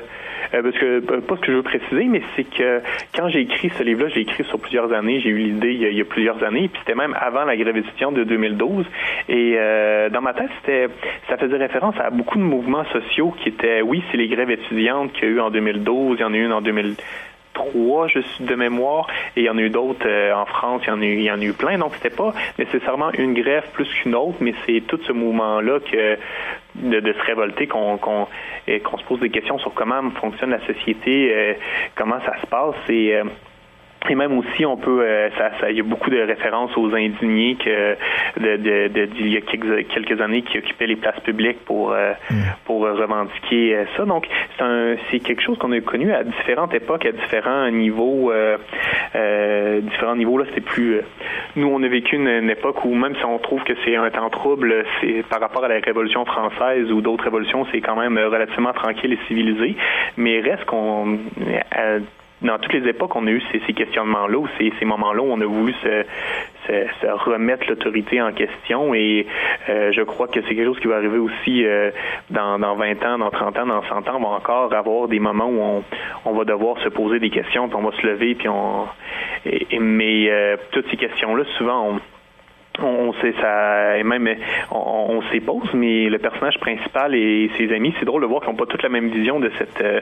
euh, parce que pas ce que je veux préciser, mais c'est que quand j'ai écrit ce livre-là, j'ai écrit sur plusieurs années. J'ai eu l'idée il, y a plusieurs années, puis c'était même avant la grève étudiante de 2012. Et euh, dans ma tête, c'était ça faisait référence à beaucoup de mouvements sociaux qui étaient, oui, c'est les grèves étudiantes qu'il y a eu en 2012, il y en a eu une en 2000 trois, je suis de mémoire, et il y en a eu d'autres euh, en France, il y en a eu, y en a eu plein. Donc c'était pas nécessairement une grève plus qu'une autre, mais c'est tout ce mouvement-là que de, se révolter qu'on se pose des questions sur comment fonctionne la société, euh, comment ça se passe et euh, et même aussi, on peut, euh, ça, ça, il y a beaucoup de références aux indignés que de, de, de, d'il y a quelques, quelques, années qui occupaient les places publiques pour euh, mm. pour revendiquer euh, ça. Donc, c'est un, c'est quelque chose qu'on a connu à différentes époques, à différents niveaux, différents niveaux. Là, c'était plus. nous, on a vécu une, époque où même si on trouve que c'est un temps trouble, c'est par rapport à la Révolution française ou d'autres révolutions, c'est quand même relativement tranquille et civilisé. Mais reste qu'on dans toutes les époques, on a eu ces, ces questionnements-là, ou ces, ces moments-là où on a voulu se, se, remettre l'autorité en question. Et euh, je crois que c'est quelque chose qui va arriver aussi euh, dans, dans 20 ans, dans 30 ans, dans 100 ans. On va encore avoir des moments où on, on va devoir se poser des questions, puis on va se lever, puis on. Et, mais euh, toutes ces questions-là, souvent, on on sait ça et même on, on s'y pose mais le personnage principal et ses amis c'est drôle de voir qu'ils n'ont pas toute la même vision de cette euh,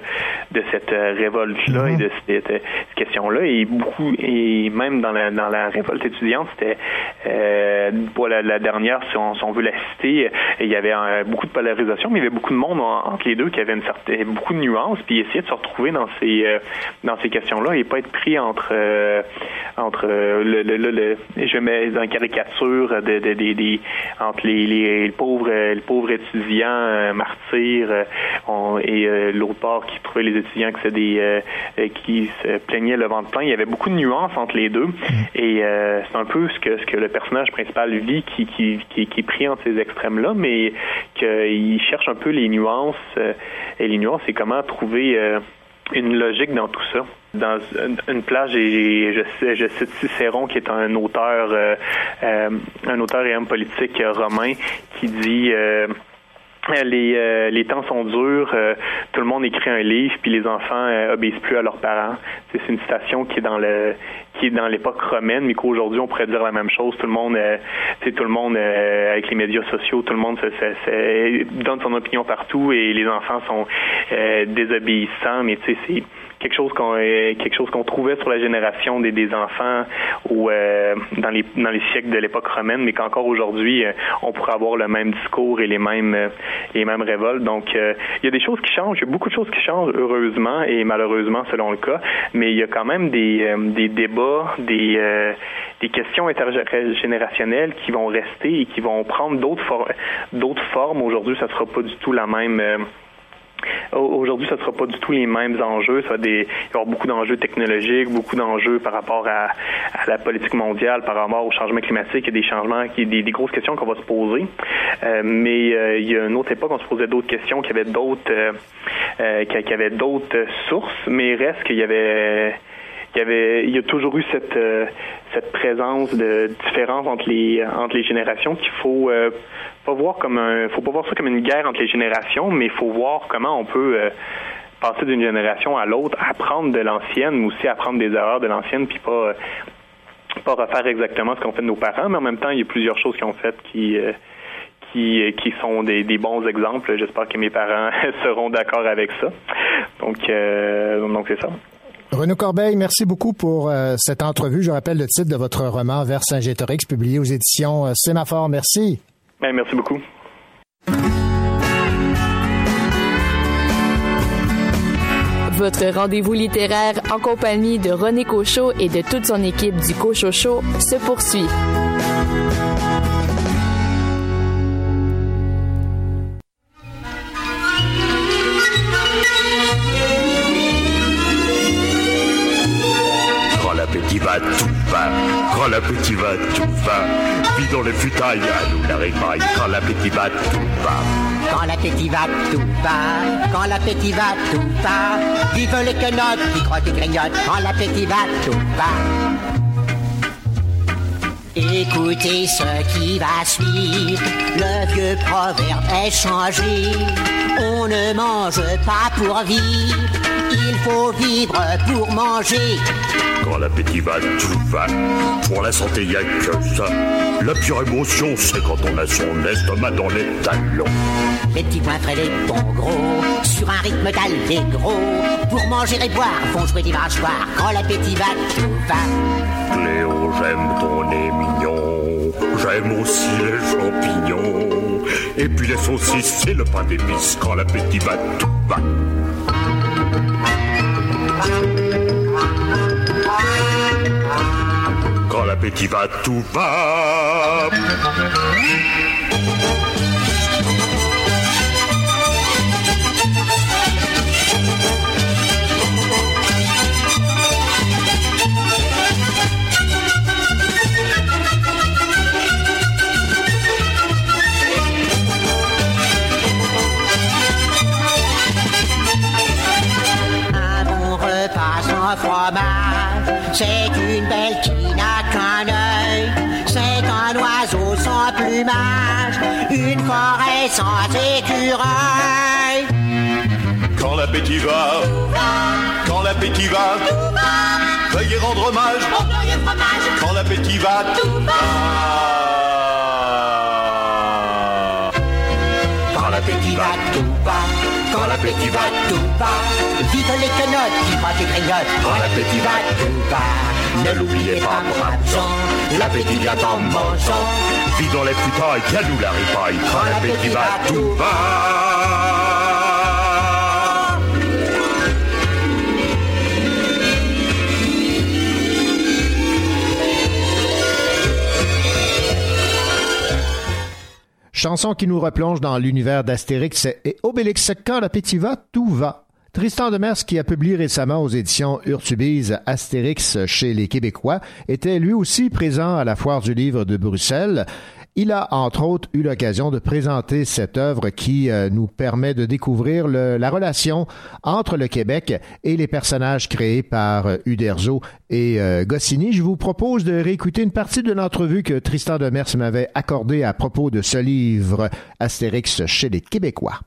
de cette euh, révolte là et de cette, euh, question là et beaucoup et même dans la dans la révolte étudiante c'était euh, pour la, la, dernière si on, si on veut la citer il y avait beaucoup de polarisation mais il y avait beaucoup de monde entre les deux qui avait une certaine beaucoup de nuances puis essayer de se retrouver dans ces dans ces questions là et pas être pris entre entre le, le, le, je mets dans caricature de, de, de, entre les, les, pauvres étudiants euh, martyrs euh, et euh, l'autre part qui trouvait les étudiants que c'est des qui se plaignaient le ventre plein. Il y avait beaucoup de nuances entre les deux et c'est un peu ce que ce que le personnage principal vit qui qui, qui, qui est pris entre ces extrêmes là, mais qu'il cherche un peu les nuances et les nuances c'est comment trouver une logique dans tout ça. Dans une plage, et je, je cite Cicéron, qui est un auteur, euh, euh, un auteur et homme politique romain, qui dit euh, les, les temps sont durs, tout le monde écrit un livre, puis les enfants obéissent plus à leurs parents. C'est une citation qui est dans le qui est dans l'époque romaine, mais qu'aujourd'hui on pourrait dire la même chose. Tout le monde, euh, tout le monde avec les médias sociaux, tout le monde se, donne son opinion partout et les enfants sont désobéissants. Mais tu sais, c'est quelque chose qu'on euh, quelque chose qu'on trouvait sur la génération des, des enfants ou euh, dans les dans les siècles de l'époque romaine, mais qu'encore aujourd'hui euh, on pourrait avoir le même discours et les mêmes les mêmes révoltes. Donc il y a des choses qui changent, il y a beaucoup de choses qui changent heureusement et malheureusement selon le cas, mais il y a quand même des des débats, des des questions intergénérationnelles qui vont rester et qui vont prendre d'autres d'autres formes. Aujourd'hui, ça sera pas du tout la même Aujourd'hui, ce ne sera pas du tout les mêmes enjeux. Ça des, il va y avoir beaucoup d'enjeux technologiques, beaucoup d'enjeux par rapport à, la politique mondiale, par rapport au changement climatique. Il y a des changements, des, des grosses questions qu'on va se poser. Euh, mais euh, il y a une autre époque, on se posait d'autres questions, qu'il y avait d'autres, euh, qu'il y avait d'autres sources, mais il reste qu'il y avait il y a toujours eu cette cette présence de différence entre les entre les générations qu'il faut pas voir comme un, faut pas voir ça comme une guerre entre les générations, mais il faut voir comment on peut euh, passer d'une génération à l'autre, apprendre de l'ancienne, mais aussi apprendre des erreurs de l'ancienne, puis pas euh, pas refaire exactement ce qu'ont fait nos parents, mais en même temps, il y a plusieurs choses qu'ils ont faites qui euh, qui, sont des, bons exemples. J'espère que mes parents seront d'accord avec ça. Donc, donc c'est ça. Renaud Corbeil, merci beaucoup pour cette entrevue. Je rappelle le titre de votre roman Vers Saint-Gétorix, publié aux éditions Sémaphore. Merci. Ben, merci beaucoup. Votre rendez-vous littéraire en compagnie de René Cochot et de toute son équipe du Cochot Show se poursuit. L'appétit va, tout va. Quand l'appétit va, tout va. Vis dans les futailles, à nous la. Quand l'appétit va, tout va. Quand l'appétit va, tout va. Quand l'appétit va, tout va. Vive les quenottes qui croient et grignotent. Quand l'appétit va, tout va. Écoutez ce qui va suivre, le vieux proverbe est changé. On ne mange pas pour vivre, il faut vivre pour manger. Quand l'appétit va, tout va. Pour la santé, y a que ça. La pure émotion, c'est quand on a son estomac dans les talons. Les petits points frais, les bons gros, sur un rythme d'allégro. Pour manger et boire, font jouer des mâchoires. Quand l'appétit va, tout va. Cléo, j'aime ton nez mignon. J'aime aussi les champignons. Et puis les saucisses, c'est le pain d'épices. Quand l'appétit va, tout va. Quand l'appétit va, tout va. C'est une belle qui n'a qu'un œil. C'est un oiseau sans plumage. Une forêt sans écureuil. Quand l'appétit va, quand l'appétit va, veuillez rendre hommage. Quand l'appétit va, tout va. Quand l'appétit va, tout va quand l'appétit va, tout va. Vive les quenottes qui croient et grignotent, quand l'appétit va, tout va. Ne l'oubliez pas, braves gens, l'appétit vient en mangeant. Vite dans les putailles, qu'à nous la ripaille, quand l'appétit va, tout va. Chanson qui nous replonge dans l'univers d'Astérix et Obélix. Quand l'appétit va, tout va. Tristan Demers, qui a publié récemment aux éditions Urtubise Astérix chez les Québécois, était lui aussi présent à la Foire du Livre de Bruxelles. Il a, entre autres, eu l'occasion de présenter cette œuvre qui euh, nous permet de découvrir la relation entre le Québec et les personnages créés par euh, Uderzo et euh, Goscinny. Je vous propose de réécouter une partie de l'entrevue que Tristan Demers m'avait accordée à propos de ce livre Astérix chez les Québécois.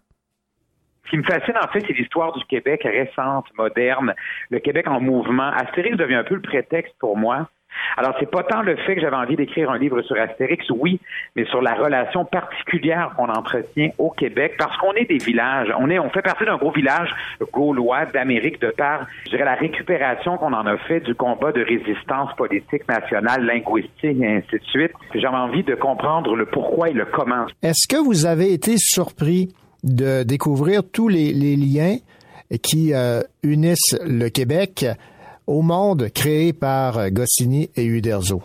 Ce qui me fascine, en fait, c'est l'histoire du Québec récente, moderne, le Québec en mouvement. Astérix devient un peu le prétexte pour moi alors, c'est pas tant le fait que j'avais envie d'écrire un livre sur Astérix, oui, mais sur la relation particulière qu'on entretient au Québec, parce qu'on est des villages. On est, on fait partie d'un gros village gaulois d'Amérique de par, je dirais, la récupération qu'on en a fait du combat de résistance politique nationale, linguistique et ainsi de suite. J'avais envie de comprendre le pourquoi et le comment. Est-ce que vous avez été surpris de découvrir tous les, liens qui euh, unissent le Québec au monde créé par Goscinny et Uderzo?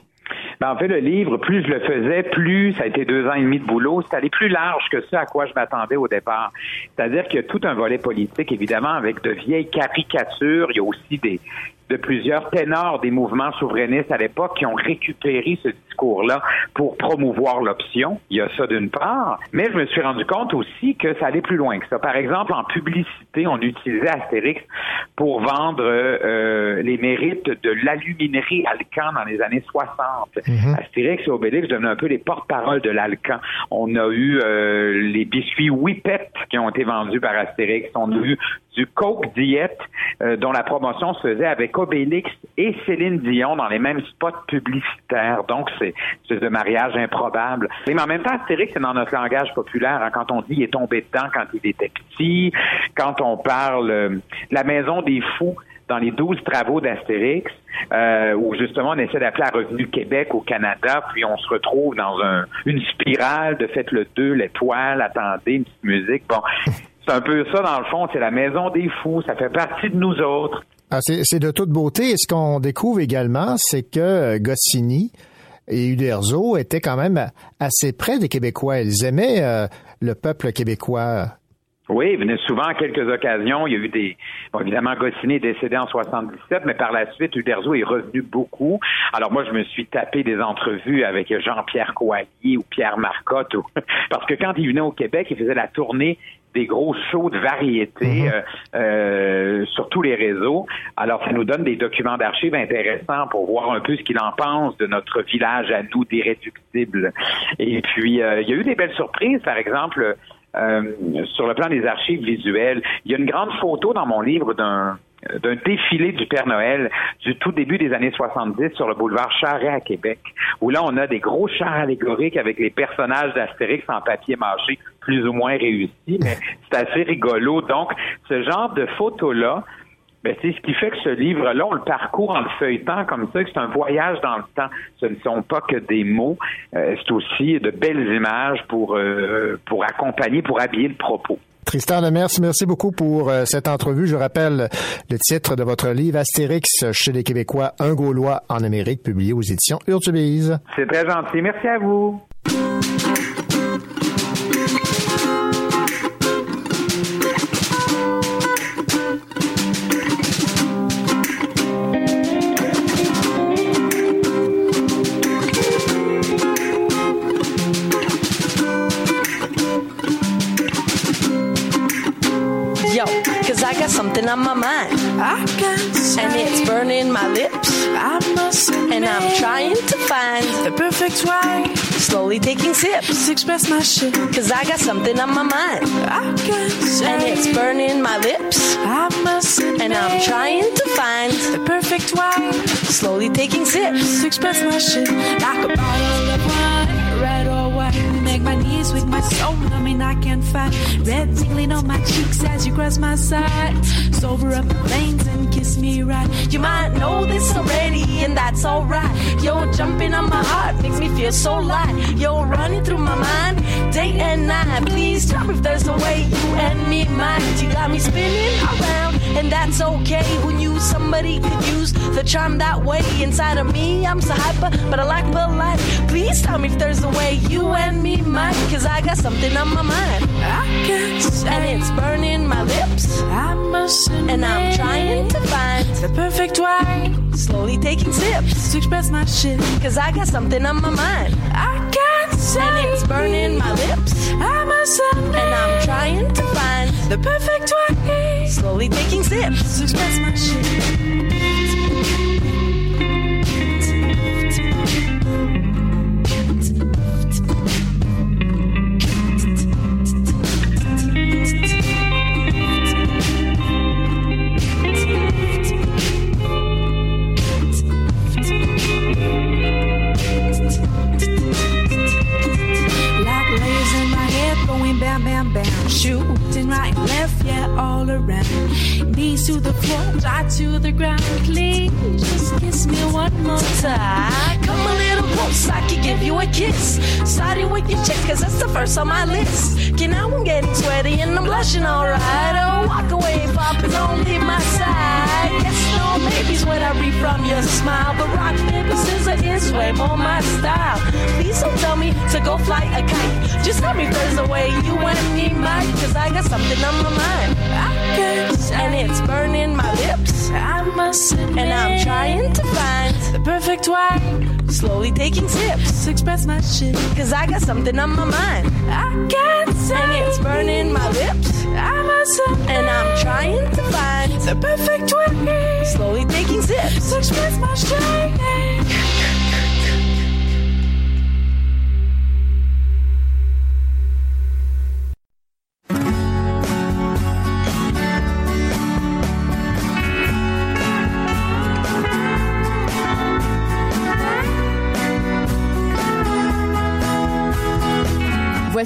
Ben, en fait, le livre, plus je le faisais, plus ça a été deux ans et demi de boulot. C'est allé plus large que ce à quoi je m'attendais au départ. C'est-à-dire qu'il y a tout un volet politique, évidemment, avec de vieilles caricatures. Il y a aussi des, de plusieurs ténors des mouvements souverainistes à l'époque qui ont récupéré ce discours-là pour promouvoir l'option. Il y a ça d'une part. Mais je me suis rendu compte aussi que ça allait plus loin que ça. Par exemple, en publicité, on utilisait Astérix pour vendre euh, les mérites de l'aluminerie Alcan dans les années 60. Mhm. Astérix et Obélix devenaient un peu les porte-parole de l'Alcan. On a eu euh, les biscuits Whippet qui ont été vendus par Astérix. On a eu du Coke Diet euh, dont la promotion se faisait avec Obélix et Céline Dion dans les mêmes spots publicitaires. Donc, c'est de mariage improbable. Mais en même temps, Astérix, c'est dans notre langage populaire. hein, quand on dit il est tombé dedans quand il était petit, quand on parle euh, la maison des fous dans les douze travaux d'Astérix, euh, où justement on essaie d'appeler à Revenu Québec au Canada, puis on se retrouve dans un, une spirale de faites le 2, l'étoile, attendez, une petite musique. Bon, c'est un peu ça dans le fond, c'est la maison des fous, ça fait partie de nous autres. Ah, c'est de toute beauté. Et ce qu'on découvre également, c'est que euh, Goscinny et Uderzo étaient quand même assez près des Québécois. Ils aimaient euh, le peuple québécois. Oui, il venait souvent à quelques occasions. Il y a eu des. Évidemment, Goscinny est décédé en 77, mais par la suite, Uderzo est revenu beaucoup. Alors moi, je me suis tapé des entrevues avec Jean-Pierre Coallier ou Pierre Marcotte, parce que quand il venait au Québec, il faisait la tournée des gros shows de variété euh, euh, sur tous les réseaux. Alors, ça nous donne des documents d'archives intéressants pour voir un peu ce qu'il en pense de notre village à nous d'irréductibles. Et puis, euh, il y a eu des belles surprises, par exemple, euh, sur le plan des archives visuelles. Il y a une grande photo dans mon livre d'un d'un défilé du Père Noël du tout début des années 70 sur le boulevard Charret à Québec, où là, on a des gros chars allégoriques avec les personnages d'Astérix en papier mâché plus ou moins réussis, mais c'est assez rigolo. Donc, ce genre de photos-là, ben, c'est ce qui fait que ce livre-là, on le parcourt en le feuilletant comme ça, que c'est un voyage dans le temps. Ce ne sont pas que des mots, euh, c'est aussi de belles images pour, euh, pour accompagner, pour habiller le propos. Tristan Lemers, merci beaucoup pour euh, cette entrevue. Je rappelle le titre de votre livre Astérix chez les Québécois, un Gaulois en Amérique, publié aux éditions Urtubise. C'est très gentil. Merci à vous. Something on my mind. I got and it's burning my lips. I must and I'm trying to find the perfect way. Slowly taking sips to express my shit. Cause I got something on my mind. I got and it's burning my lips. I must and I'm trying to find the perfect way. Slowly taking sips to express my shit. Like a bottle of wine, soul numbing, I can't fight. Red tingling on my cheeks as you cross my side. Sober up the veins and kiss me right. You might know this already, and that's alright. Yo, jumping on my heart makes me feel so light. You're running through my mind day and night. Please tell me if there's a way you and me might. You got me spinning around, and that's okay. Who knew somebody could use the charm that way inside of me? I'm so hyper, but I like polite. Please tell me if there's a way you and me might. Cause I got something on my mind. I can't say. And it's burning my lips. I must And I'm trying to find the perfect way. Slowly taking sips to express my shit. Cause I got something on my mind. I can't. And it's burning my lips. I'm a must And I'm trying to find the perfect way. Slowly taking sips to express my shit. To the floor, eye to the ground. Please just kiss me one more time. Come a little closer. else I could give you a kiss. Starting with your chick, cause that's the first on my list. Okay, I'm getting sweaty and I'm blushing alright. Oh, don't walk away, Papa, don't leave my side. Yes, no, maybe's when I read from your smile. But rock, paper, scissors is way more my style. Please don't tell me to go fly a kite. Just let me first away, you and me, Mike, cause I got something on my mind. I guess, and it's burning my lips. I must admit, and I'm trying to find the perfect wine. Slowly taking sips express my shit, cause I got something on my mind. I can't say, and it's burning my lips. I must admit, and I'm trying to find the perfect way. Slowly taking sips express my shit.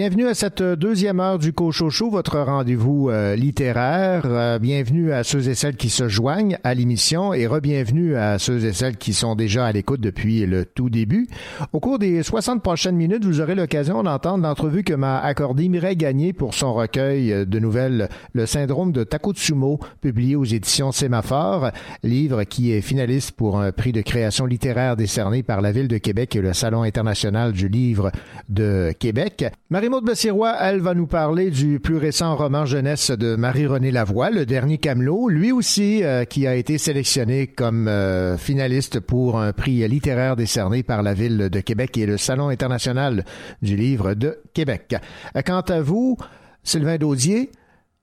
Bienvenue à cette deuxième heure du Cochocho, votre rendez-vous euh, littéraire. Euh, bienvenue à ceux et celles qui se joignent à l'émission et re-bienvenue à ceux et celles qui sont déjà à l'écoute depuis le tout début. Au cours des 60 prochaines minutes, vous aurez l'occasion d'entendre l'entrevue que m'a accordée Mireille Gagné pour son recueil de nouvelles Le syndrome de Takotsumo, publié aux éditions Sémaphore, livre qui est finaliste pour un prix de création littéraire décerné par la Ville de Québec et le Salon international du livre de Québec. Marie-Maude Bessirois, elle va nous parler du plus récent roman jeunesse de Marie-Renée Lavoie, Le Dernier Camelot, lui aussi euh, qui a été sélectionné comme euh, finaliste pour un prix littéraire décerné par la Ville de Québec et le Salon international du livre de Québec. Euh, Quant à vous, Sylvain Daudier,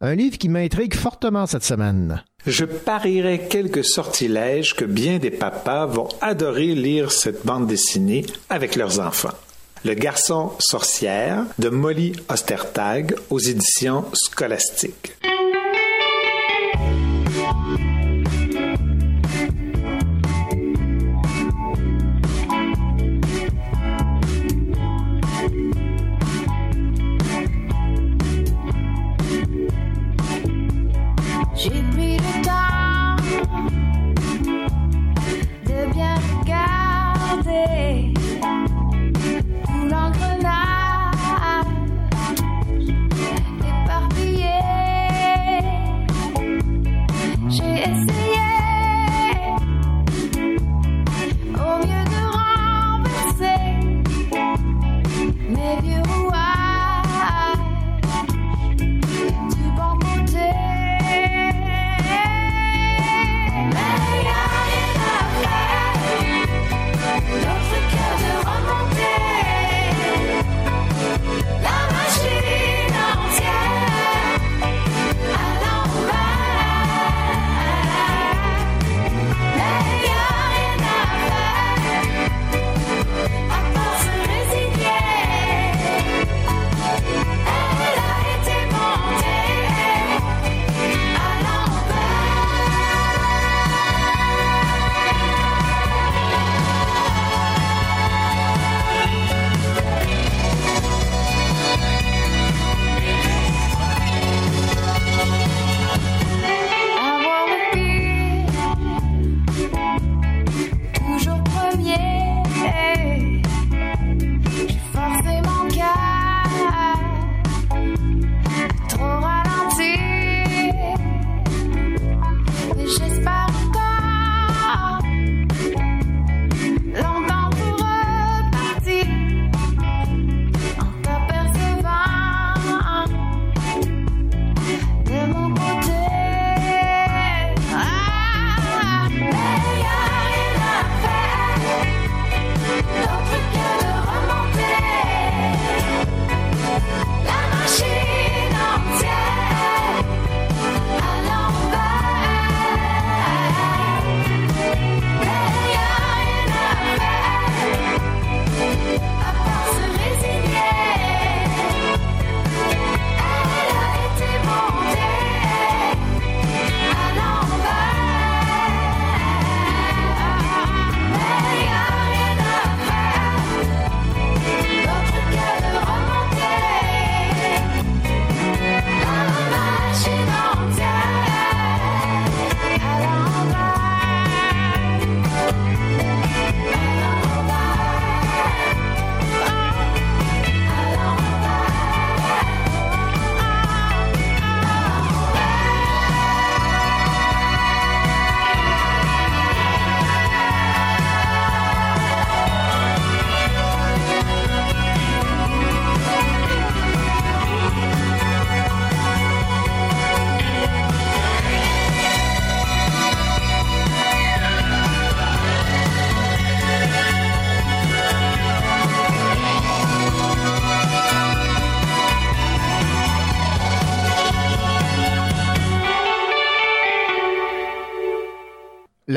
un livre qui m'intrigue fortement cette semaine. Je parierais quelques sortilèges que bien des papas vont adorer lire cette bande dessinée avec leurs enfants. Le garçon sorcière de Molly Ostertag aux éditions Scolastiques.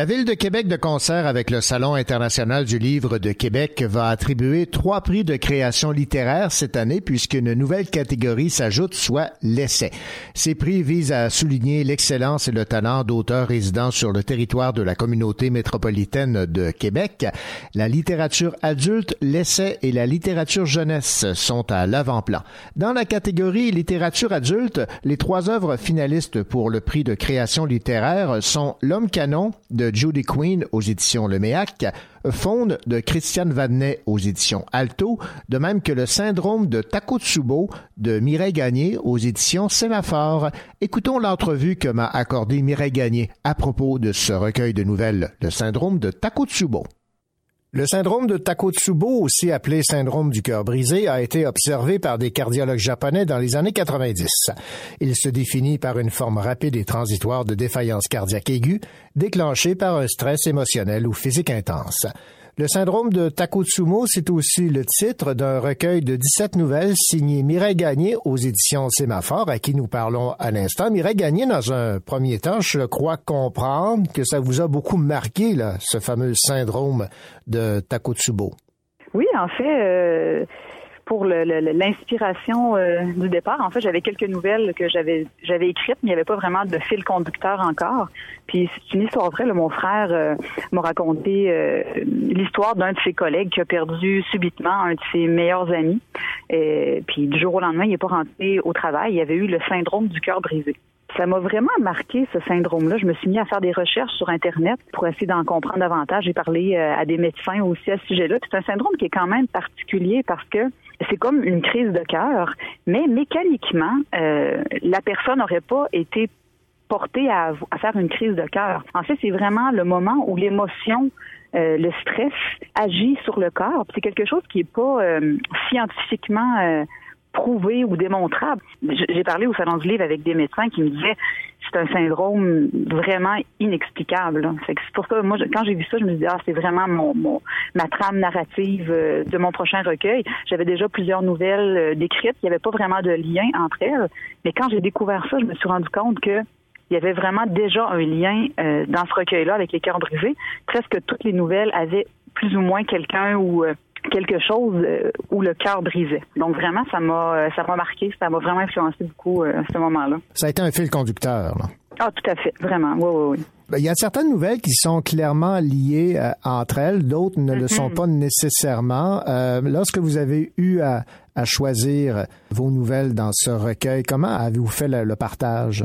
La Ville de Québec de concert avec le Salon international du livre de Québec va attribuer trois prix de création littéraire cette année puisqu'une nouvelle catégorie s'ajoute, soit l'essai. Ces prix visent à souligner l'excellence et le talent d'auteurs résidant sur le territoire de la communauté métropolitaine de Québec. La littérature adulte, l'essai et la littérature jeunesse sont à l'avant-plan. Dans la catégorie littérature adulte, les trois œuvres finalistes pour le prix de création littéraire sont L'homme canon de Judy Quinn aux éditions Le Méac, Faune de Christiane Vadnet aux éditions Alto, de même que Le syndrome de Takotsubo de Mireille Gagné aux éditions Sémaphore. Écoutons l'entrevue que m'a accordée Mireille Gagné à propos de ce recueil de nouvelles, Le syndrome de Takotsubo. Le syndrome de Takotsubo, aussi appelé syndrome du cœur brisé, a été observé par des cardiologues japonais dans les années 90. Il se définit par une forme rapide et transitoire de défaillance cardiaque aiguë, déclenchée par un stress émotionnel ou physique intense. Le syndrome de Takotsubo, c'est aussi le titre d'un recueil de 17 nouvelles signé Mireille Gagné aux éditions Sémaphore, à qui nous parlons à l'instant. Mireille Gagné, dans un premier temps, je crois comprendre que ça vous a beaucoup marqué, là, ce fameux syndrome de Takotsubo. Oui, en fait, euh, pour l'inspiration euh, du départ, en fait, j'avais quelques nouvelles que j'avais j'avais écrites, mais il n'y avait pas vraiment de fil conducteur encore. Puis c'est une histoire vraie. mon frère euh, m'a raconté euh, l'histoire d'un de ses collègues qui a perdu subitement un de ses meilleurs amis. Et, puis du jour au lendemain, il n'est pas rentré au travail. Il avait eu le syndrome du cœur brisé. Ça m'a vraiment marqué ce syndrome-là. Je me suis mis à faire des recherches sur Internet pour essayer d'en comprendre davantage. J'ai parlé à des médecins aussi à ce sujet-là. C'est un syndrome qui est quand même particulier parce que c'est comme une crise de cœur, mais mécaniquement, euh, la personne n'aurait pas été portée à, faire une crise de cœur. En fait, c'est vraiment le moment où l'émotion, euh, le stress agit sur le corps. C'est quelque chose qui n'est pas euh, scientifiquement euh, prouvé ou démontrable. J'ai parlé au salon du livre avec des médecins qui me disaient c'est un syndrome vraiment inexplicable. C'est pour ça, moi, quand j'ai vu ça, je me suis dit, ah, c'est vraiment mon, ma trame narrative euh, de mon prochain recueil. J'avais déjà plusieurs nouvelles euh, décrites. Il n'y avait pas vraiment de lien entre elles. Mais quand j'ai découvert ça, je me suis rendu compte que il y avait vraiment déjà un lien euh, dans ce recueil-là avec les cœurs brisés. Presque toutes les nouvelles avaient plus ou moins quelqu'un ou quelque chose euh, où le cœur brisait. Donc vraiment, ça m'a euh, ça m'a marqué, ça m'a vraiment influencé beaucoup euh, à ce moment-là. Ça a été un fil conducteur. là. Ah, tout à fait, vraiment. Oui, oui, oui. Ben, Il y a certaines nouvelles qui sont clairement liées euh, entre elles, d'autres ne le sont pas nécessairement. Euh, lorsque vous avez eu à, à choisir vos nouvelles dans ce recueil, comment avez-vous fait le, le partage?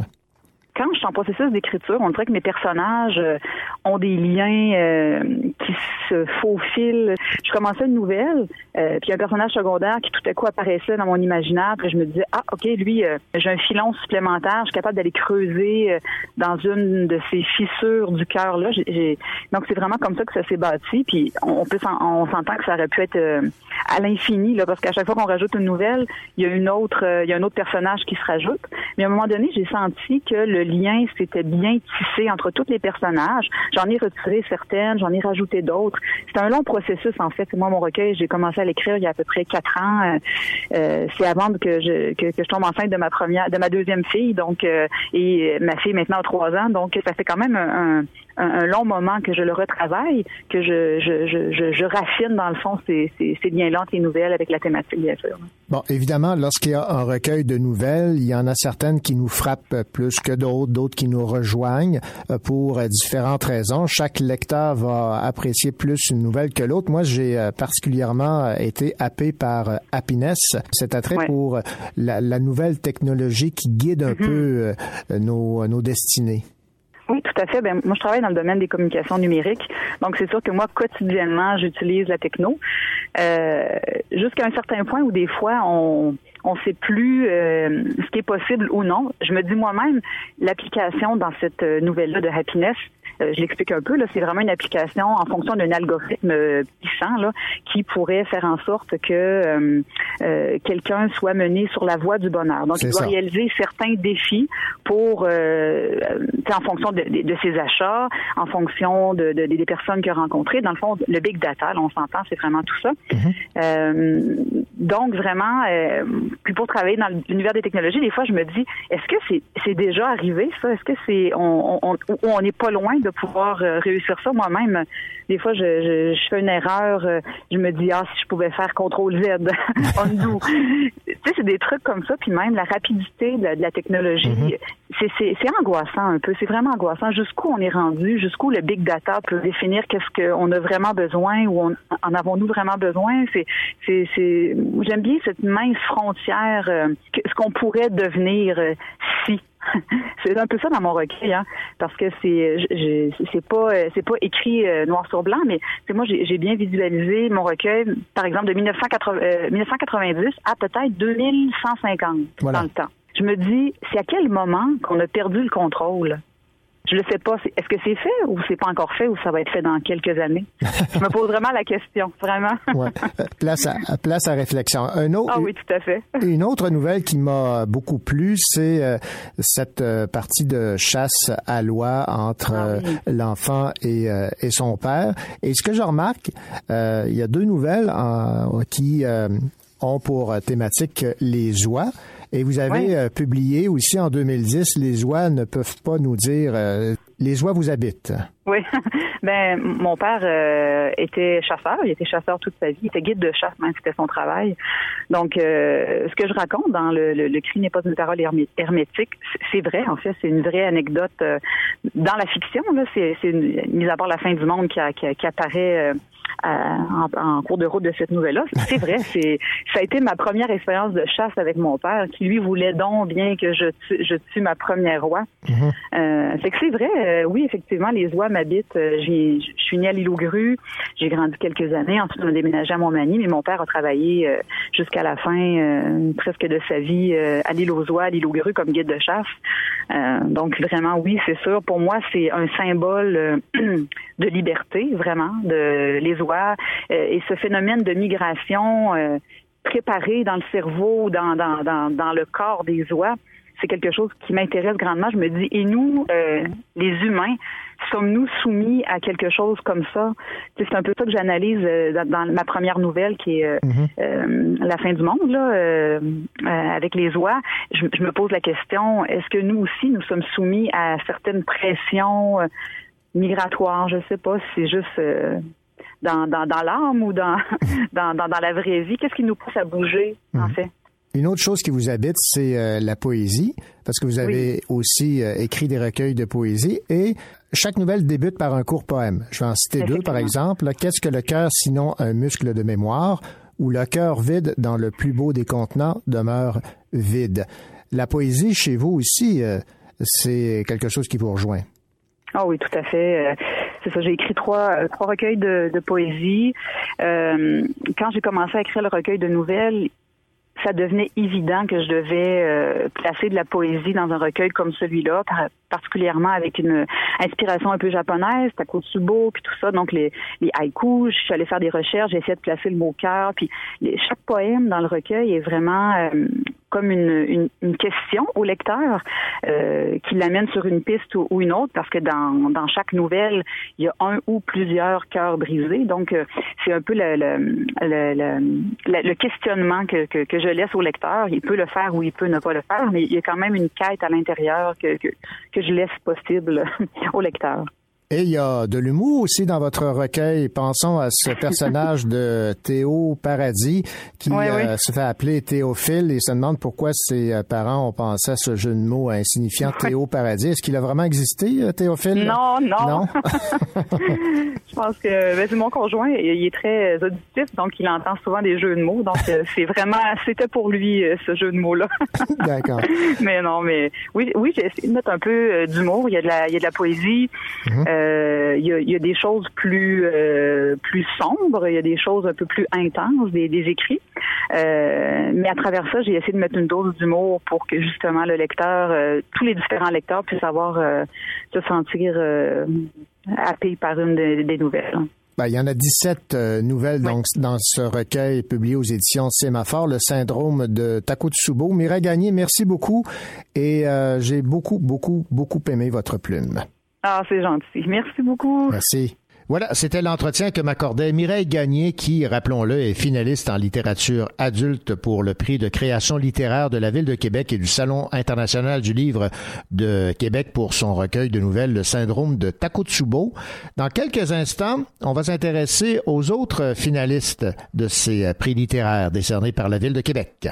Quand je suis en processus d'écriture, on dirait que mes personnages euh, ont des liens euh, qui se faufilent. Je commençais une nouvelle, euh, puis un personnage secondaire qui tout à coup apparaissait dans mon imaginaire, puis je me disais ah ok lui euh, j'ai un filon supplémentaire, je suis capable d'aller creuser dans une de ces fissures du cœur là. Donc c'est vraiment comme ça que ça s'est bâti, puis on peut on s'entend que ça aurait pu être à l'infini là, parce qu'à chaque fois qu'on rajoute une nouvelle, il y a une autre, il y a un autre personnage qui se rajoute. Mais à un moment donné, j'ai senti que le lien s'était bien tissé entre tous les personnages. J'en ai retiré certaines, j'en ai rajouté d'autres. C'est un long processus en fait. Moi, mon recueil, j'ai commencé à l'écrire il y a à peu près quatre ans. Euh, euh, c'est avant que je que, je tombe enceinte de ma première, de ma deuxième fille, donc euh, et ma fille maintenant a trois ans. Donc ça fait quand même un, long moment que je le retravaille, que je raffine dans le fond ces, ces, ces liens-là entre les nouvelles avec la thématique bien sûr. Bon, évidemment, lorsqu'il y a un recueil de nouvelles, il y en a certaines qui nous frappent plus que d'autres, d'autres qui nous rejoignent euh, pour euh, différentes raisons. Chaque lecteur va apprécier plus une nouvelle que l'autre. Moi, j'ai euh, particulièrement été happé par Happiness, cet attrait pour la, la nouvelle technologie qui guide un peu euh, nos, nos destinées. Oui, tout à fait. Ben, moi, je travaille dans le domaine des communications numériques. Donc, c'est sûr que moi, quotidiennement, j'utilise la techno. Euh, Jusqu'à un certain point où des fois, on on sait plus euh, ce qui est possible ou non. Je me dis moi-même, l'application dans cette euh, nouvelle-là de Happiness, je l'explique un peu, là, c'est vraiment une application en fonction d'un algorithme euh, puissant là, qui pourrait faire en sorte que euh, euh, quelqu'un soit mené sur la voie du bonheur. Donc, il doit ça. réaliser certains défis pour, euh, euh, en fonction de, de- de ses achats, en fonction de, de- des personnes qu'il a rencontrées. Dans le fond, le big data, là, on s'entend, c'est vraiment tout ça. Euh, donc vraiment, euh, puis pour travailler dans l'univers des technologies, des fois je me dis, est-ce que c'est c'est déjà arrivé ça? Est-ce que c'est on on on on n'est pas loin de pouvoir euh, réussir ça Moi-même, des fois je, je, je fais une erreur, euh, je me dis ah si je pouvais faire contrôle Z, undo. tu sais, c'est des trucs comme ça, puis même la rapidité de la, de la technologie, c'est c'est c'est angoissant un peu. C'est vraiment angoissant. Jusqu'où on est rendu, jusqu'où le big data peut définir qu'est-ce qu'on a vraiment besoin ou on, en avons-nous vraiment besoin? C'est j'aime bien cette mince frontière, euh, ce qu'on pourrait devenir euh, si. c'est un peu ça dans mon recueil, hein, parce que c'est c'est pas euh, c'est pas écrit euh, noir sur blanc, mais c'est moi j'ai j'ai bien visualisé mon recueil, par exemple de 1980, euh, 1990 à peut-être 2150 Voilà. dans le temps. Je me dis, c'est à quel moment qu'on a perdu le contrôle? Je le sais pas. Est-ce que c'est fait ou c'est pas encore fait ou ça va être fait dans quelques années? Je me pose vraiment la question, vraiment. Ouais. Place à, place à réflexion. Un autre, Ah oui, tout à fait. Une autre nouvelle qui m'a beaucoup plu, c'est euh, cette euh, partie de chasse à loi entre Ah euh, l'enfant et, euh, et son père. Et ce que je remarque, euh, il y a deux nouvelles qui euh, ont pour thématique les oies. Et vous avez Ouais. euh, publié aussi en 2010, les oies ne peuvent pas nous dire, euh, les oies vous habitent. Oui. Ben, mon père euh, était chasseur. Il était chasseur toute sa vie. Il était guide de chasse, même c'était son travail. Donc, euh, ce que je raconte dans le, le, le cri n'est pas une parole hermé- hermétique, c'est- vrai. En fait, c'est une vraie anecdote euh, dans la fiction. Là, c'est, c'est une, mis à part la fin du monde qui, a- qui, a- qui apparaît. euh, à- en, en cours de route de cette nouvelle-là. C'est vrai, c'est ça a été ma première expérience de chasse avec mon père, qui lui voulait donc bien que je tue, je tue ma première oie. Euh, fait que c'est vrai, euh, oui, effectivement, les oies m'habitent. Euh, Je suis née à l'île aux grues, j'ai grandi quelques années, ensuite on a déménagé à Montmagny, mais mon père a travaillé euh, jusqu'à la fin euh, presque de sa vie à l'île aux oies, à l'île aux grues comme guide de chasse. Donc vraiment, oui, c'est sûr. Pour moi, c'est un symbole de liberté, vraiment, de les oies et ce phénomène de migration préparé dans le cerveau, dans, dans, dans, dans le corps des oies c'est quelque chose qui m'intéresse grandement. Je me dis, et nous, les humains, sommes-nous soumis à quelque chose comme ça? C'est un peu ça que j'analyse euh, dans, ma première nouvelle qui est euh, euh, La fin du monde, là, euh, euh, avec les oies. Je, je me pose la question, est-ce que nous aussi, nous sommes soumis à certaines pressions euh, migratoires? Je sais pas si c'est juste... euh, dans, dans, dans l'âme ou dans, dans, dans, dans la vraie vie? Qu'est-ce qui nous pousse à bouger, en fait? Une autre chose qui vous habite, c'est euh, la poésie, parce que vous avez aussi euh, écrit des recueils de poésie et chaque nouvelle débute par un court poème. Je vais en citer deux, par exemple. Qu'est-ce que le cœur sinon un muscle de mémoire ou le cœur vide dans le plus beau des contenants demeure vide? La poésie chez vous aussi, euh, c'est quelque chose qui vous rejoint. Ah oui, tout à fait. C'est ça, j'ai écrit trois, trois recueils de, de poésie. Euh, quand j'ai commencé à écrire le recueil de nouvelles, ça devenait évident que je devais euh, placer de la poésie dans un recueil comme celui-là, par- particulièrement avec une inspiration un peu japonaise, Takotsubo, puis tout ça. Donc les, les haïkus, je suis allée faire des recherches, j'ai essayé de placer le mot cœur, puis chaque poème dans le recueil est vraiment euh, comme une, une, question au lecteur euh, qui l'amène sur une piste ou, une autre, parce que dans, dans chaque nouvelle, il y a un ou plusieurs cœurs brisés. Donc, euh, c'est un peu le, le- le- le questionnement que, que, que je laisse au lecteur. Il peut le faire ou il peut ne pas le faire, mais il y a quand même une quête à l'intérieur que, que, que je laisse possible au lecteur. Et il y a de l'humour aussi dans votre recueil. Pensons à ce personnage de Théo Paradis qui euh, se fait appeler Théophile et se demande pourquoi ses euh, parents ont pensé à ce jeu de mots insignifiant Théo Paradis. Est-ce qu'il a vraiment existé, euh, Théophile? Non, non. Non? Je pense que ben, mon conjoint, il est très auditif, donc il entend souvent des jeux de mots. Donc c'est vraiment, c'était pour lui ce jeu de mots-là. D'accord. mais non, mais oui, oui, j'ai essayé de mettre un peu d'humour. Il y a de la, il y a de la poésie. Euh, il, y a, il y a des choses plus euh, plus sombres. Il y a des choses un peu plus intenses, des, des écrits. Euh, mais à travers ça, j'ai essayé de mettre une dose d'humour pour que justement le lecteur, euh, tous les différents lecteurs puissent avoir euh, se sentir euh, happés par une des, des nouvelles. Ben, il y en a 17 euh, nouvelles donc, dans ce recueil publié aux éditions Sémaphore, le syndrome de Takotsubo. Mireille Gagné, merci beaucoup et euh, j'ai beaucoup, beaucoup, beaucoup aimé votre plume. Ah, c'est gentil. Merci beaucoup. Merci. Voilà, c'était l'entretien que m'accordait Mireille Gagné, qui, rappelons-le, est finaliste en littérature adulte pour le prix de création littéraire de la Ville de Québec et du Salon international du livre de Québec pour son recueil de nouvelles Le syndrome de Takotsubo. Dans quelques instants, on va s'intéresser aux autres finalistes de ces prix littéraires décernés par la Ville de Québec.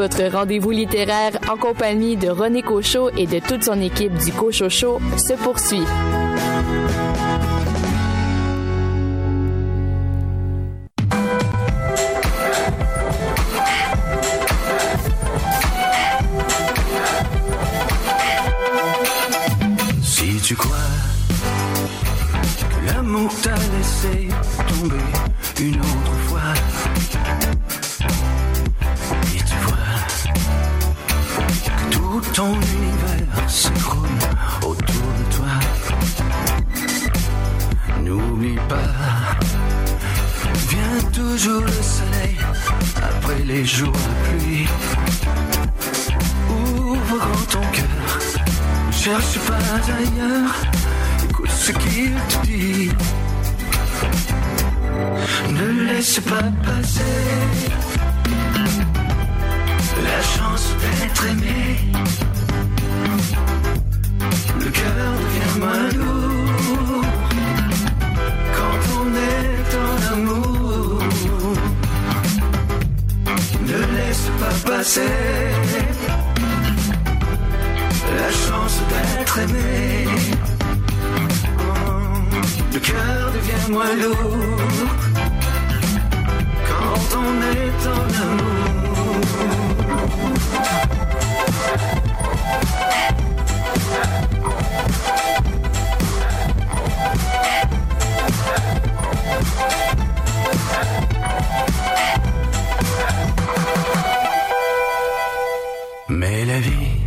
Votre rendez-vous littéraire en compagnie de René Cochot et de toute son équipe du Cochot Show se poursuit. Si tu crois que l'amour t'a laissé tomber une autre ton univers s'écroule autour de toi, n'oublie pas, vient toujours le soleil après les jours de pluie. Ouvre grand ton cœur. Ne cherche pas ailleurs, écoute ce qu'il te dit. Ne laisse pas passer la chance d'être aimé. Le cœur devient moins lourd quand on est en amour. Ne laisse pas passer la chance d'être aimé. Le cœur devient moins lourd quand on est en amour. Mais la vie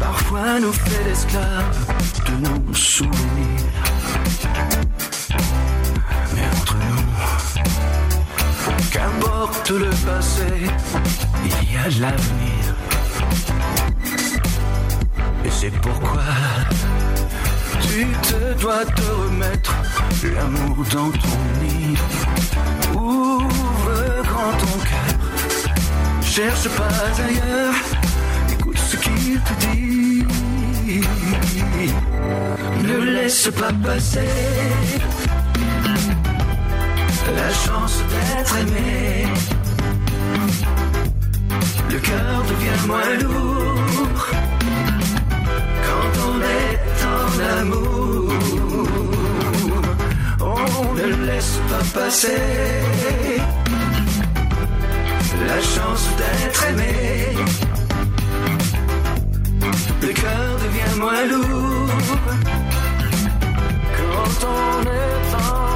parfois nous fait l'esclave de nos souvenirs. Qu'importe le passé, il y a l'avenir. Et c'est pourquoi tu te dois te remettre l'amour dans ton nid. Ouvre grand ton cœur, cherche pas ailleurs, écoute ce qu'il te dit. Ne laisse pas passer la chance d'être aimé. Le cœur devient moins lourd quand on est en amour. On ne laisse pas passer la chance d'être aimé. Le cœur devient moins lourd quand on est en amour.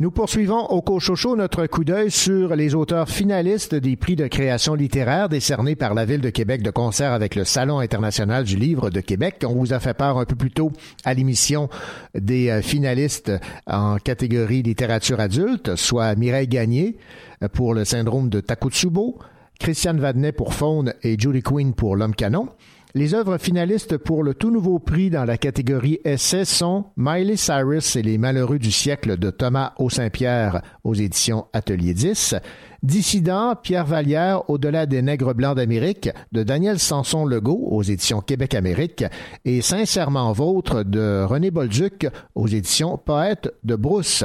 Nous poursuivons au Cochocho notre coup d'œil sur les auteurs finalistes des prix de création littéraire décernés par la Ville de Québec de concert avec le Salon international du livre de Québec. On vous a fait part un peu plus tôt à l'émission des euh, finalistes en catégorie littérature adulte, soit Mireille Gagné euh, pour le syndrome de Takotsubo, Christiane Vadnet pour Faune et Judy Quinn pour L'homme canon. Les œuvres finalistes pour le tout nouveau prix dans la catégorie essai sont Miley Cyrus et les malheureux du siècle de Thomas O. Saint-Pierre aux éditions Atelier 10, Dissident, Pierre Vallière, Au-delà des nègres blancs d'Amérique de Daniel Sanson Legault aux éditions Québec-Amérique et Sincèrement vôtre de René Bolduc aux éditions Poète de Brousse.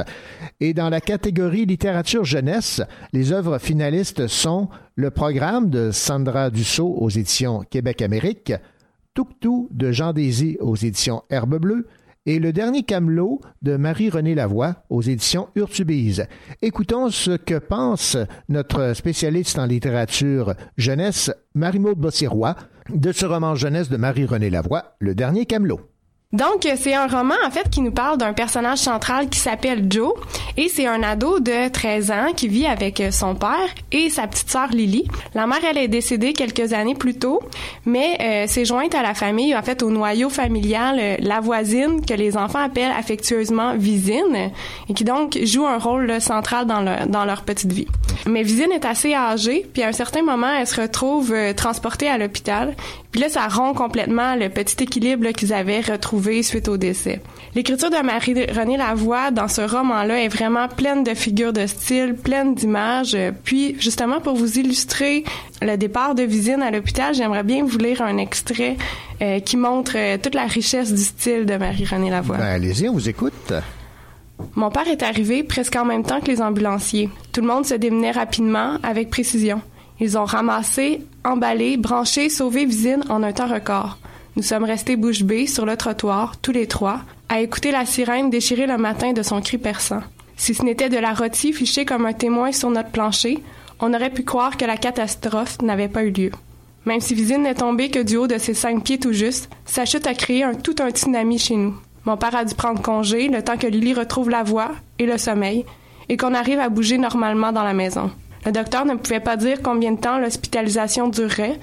Et dans la catégorie littérature jeunesse, les œuvres finalistes sont Le programme de Sandra Dussault aux éditions Québec-Amérique, Touctou de Jean Désy aux éditions Herbe Bleue, et Le Dernier Camelot de Marie-Renée Lavoie aux éditions Urtubise. Écoutons ce que pense notre spécialiste en littérature jeunesse, Marie-Maude Bossirois, de ce roman jeunesse de Marie-Renée Lavoie, Le Dernier Camelot. Donc, c'est un roman, en fait, qui nous parle d'un personnage central qui s'appelle Joe. Et c'est un ado de 13 ans qui vit avec son père et sa petite sœur Lily. La mère, elle est décédée quelques années plus tôt, mais euh, s'est jointe à la famille, en fait, au noyau familial, euh, la voisine, que les enfants appellent affectueusement Visine, et qui donc joue un rôle là, central dans, le- dans leur petite vie. Mais Visine est assez âgée, puis à un certain moment, elle se retrouve euh, transportée à l'hôpital. Puis là, ça rompt complètement le petit équilibre qu'ils avaient retrouvé suite au décès. L'écriture de Marie-Renée Lavoie dans ce roman-là est vraiment pleine de figures de style, pleine d'images. Puis, justement, pour vous illustrer le départ de Visine à l'hôpital, j'aimerais bien vous lire un extrait euh, qui montre euh, toute la richesse du style de Marie-Renée Lavoie. Ben, allez-y, on vous écoute. Mon père est arrivé presque en même temps que les ambulanciers. Tout le monde se démenait rapidement, avec précision. Ils ont ramassé, emballé, branché, sauvé Visine en un temps record. Nous sommes restés bouche bée sur le trottoir, tous les trois, à écouter la sirène déchirer le matin de son cri perçant. Si ce n'était de la rôtie fichée comme un témoin sur notre plancher, on aurait pu croire que la catastrophe n'avait pas eu lieu. Même si Visine n'est tombée que du haut de ses cinq pieds tout juste, sa chute a créé un, tout un tsunami chez nous. Mon père a dû prendre congé le temps que Lily retrouve la voix et le sommeil et qu'on arrive à bouger normalement dans la maison. Le docteur ne pouvait pas dire combien de temps l'hospitalisation durerait.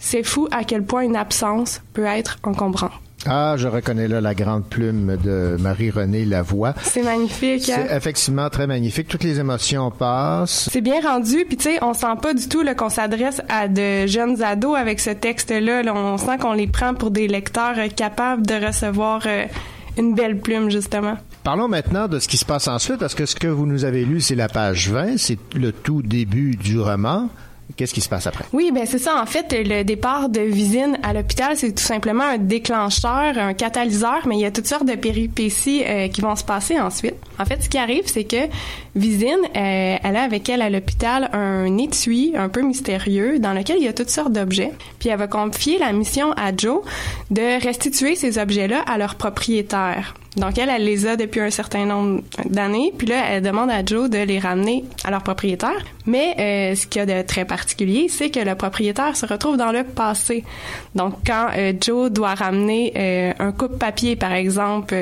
C'est fou à quel point une absence peut être encombrante. Ah, je reconnais là la grande plume de Marie-Renée Lavoie. C'est magnifique. hein? C'est effectivement très magnifique. Toutes les émotions passent. C'est bien rendu, puis tu sais, on sent pas du tout là, qu'on s'adresse à de jeunes ados avec ce texte-là. Là, on sent qu'on les prend pour des lecteurs euh, capables de recevoir euh, une belle plume, justement. Parlons maintenant de ce qui se passe ensuite, parce que ce que vous nous avez lu, c'est la page 20, c'est le tout début du roman. Qu'est-ce qui se passe après? Oui, ben c'est ça. En fait, le départ de Visine à l'hôpital, c'est tout simplement un déclencheur, un catalyseur, mais il y a toutes sortes de péripéties euh, qui vont se passer ensuite. En fait, ce qui arrive, c'est que Visine, euh, elle a avec elle à l'hôpital un étui un peu mystérieux dans lequel il y a toutes sortes d'objets. Puis elle va confier la mission à Joe de restituer ces objets-là à leur propriétaire. Donc elle, elle les a depuis un certain nombre d'années, puis là, elle demande à Joe de les ramener à leur propriétaire. Mais euh, ce qu'il y a de très particulier, c'est que le propriétaire se retrouve dans le passé. Donc quand euh, Joe doit ramener euh, un coupe-papier, par exemple,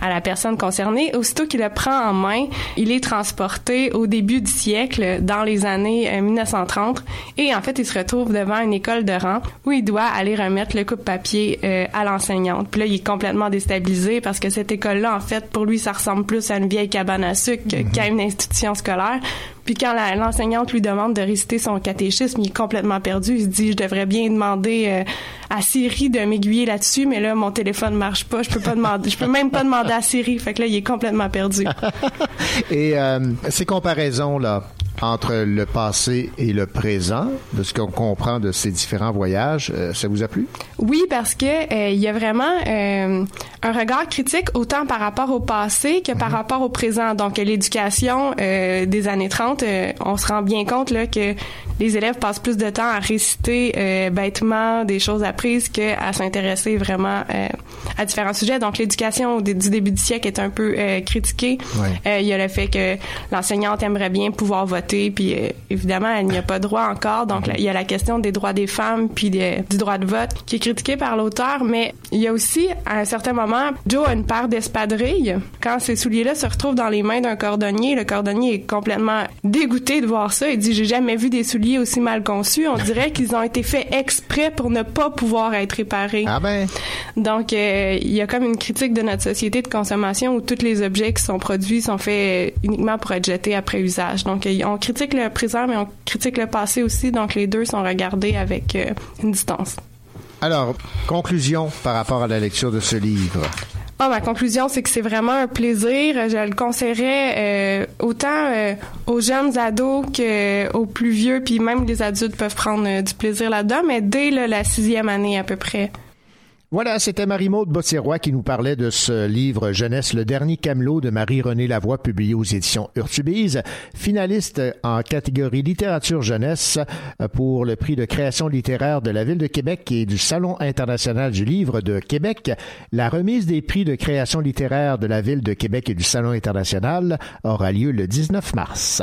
à la personne concernée, aussitôt qu'il le prend en main, il est transporté au début du siècle, dans les années euh, 1930, et en fait, il se retrouve devant une école de rang où il doit aller remettre le coupe-papier euh, à l'enseignante. Puis là, il est complètement déstabilisé parce que cette école-là, en fait, pour lui, ça ressemble plus à une vieille cabane à sucre qu'à une institution scolaire. Puis quand l'enseignante lui demande de réciter son catéchisme, il est complètement perdu. Il se dit, je devrais bien demander euh, à Siri de m'aiguiller là-dessus, mais là, mon téléphone marche pas. Je peux pas demander, je peux même pas demander à Siri. Fait que là, il est complètement perdu. Et euh, ces comparaisons-là entre le passé et le présent, de ce qu'on comprend de ces différents voyages, euh, ça vous a plu? Oui, parce que euh, il y a vraiment euh, un regard critique autant par rapport au passé que par rapport au présent. Donc l'éducation euh, des années 30, euh, on se rend bien compte là que les élèves passent plus de temps à réciter euh, bêtement des choses apprises qu'à s'intéresser vraiment euh, à différents sujets. Donc l'éducation du début du siècle est un peu euh, critiquée. Ouais. Euh, il y a le fait que l'enseignante aimerait bien pouvoir voter, puis euh, évidemment, elle n'y a pas droit encore. Donc, là, il y a la question des droits des femmes, puis des- du droit de vote, qui est critiquée par l'auteur. Mais il y a aussi, à un certain moment, Joe a une paire d'espadrilles. Quand ces souliers-là se retrouvent dans les mains d'un cordonnier, le cordonnier est complètement dégoûté de voir ça. Il dit, j'ai jamais vu des souliers aussi mal conçus. On dirait qu'ils ont été faits exprès pour ne pas pouvoir être réparés. Ah ben. Donc, euh, il y a comme une critique de notre société de consommation où tous les objets qui sont produits sont faits euh, uniquement pour être jetés après usage. Donc, euh, on critique le présent, mais on critique le passé aussi. Donc, les deux sont regardés avec euh, une distance. Alors, conclusion par rapport à la lecture de ce livre. Ah, ma conclusion, c'est que c'est vraiment un plaisir. Je le conseillerais euh, autant euh, aux jeunes ados qu'aux plus vieux, puis même les adultes peuvent prendre euh, du plaisir là-dedans, mais dès là, la sixième année à peu près. Voilà, c'était Marie-Maude Bottirois qui nous parlait de ce livre Jeunesse, le dernier camelot de Marie-Renée Lavoie, publié aux éditions Urtubise, finaliste en catégorie littérature jeunesse pour le prix de création littéraire de la Ville de Québec et du Salon international du livre de Québec. La remise des prix de création littéraire de la Ville de Québec et du Salon international aura lieu le 19 mars.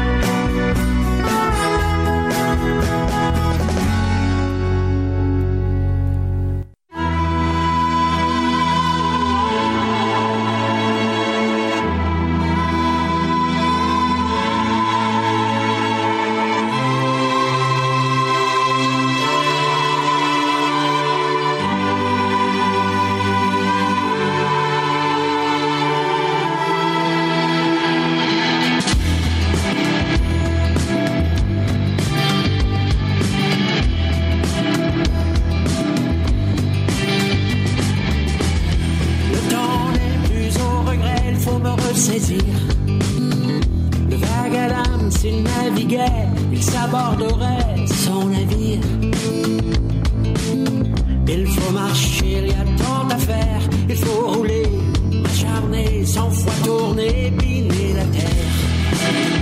Le vague à l'âme, s'il naviguait, il s'aborderait son navire. Il faut marcher, il y a tant à faire, il faut rouler, acharner, sans fois tourner, piner la terre.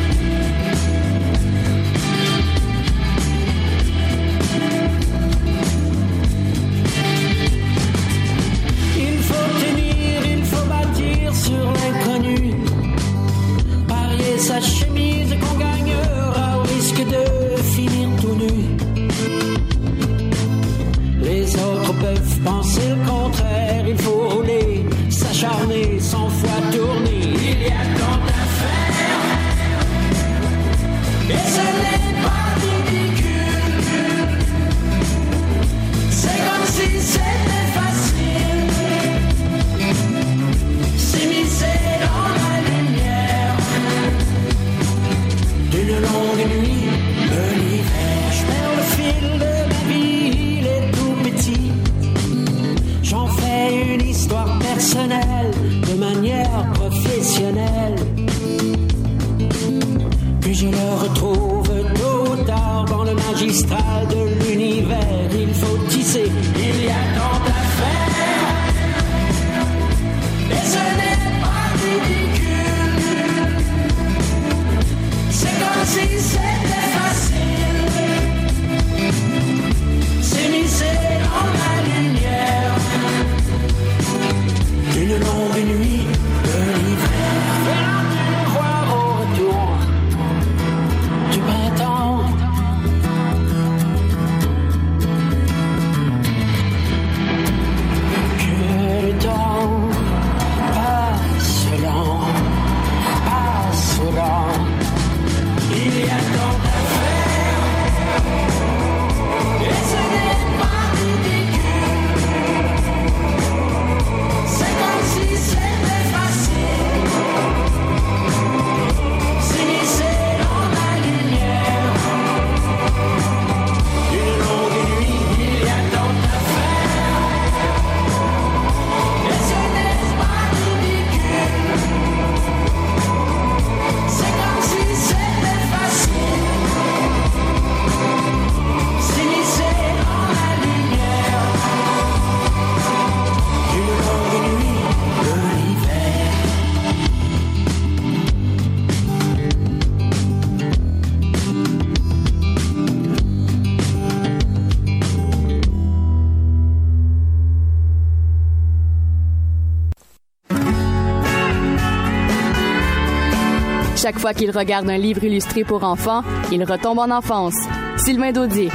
Chaque fois qu'il regarde un livre illustré pour enfants, il retombe en enfance. Sylvain Daudier.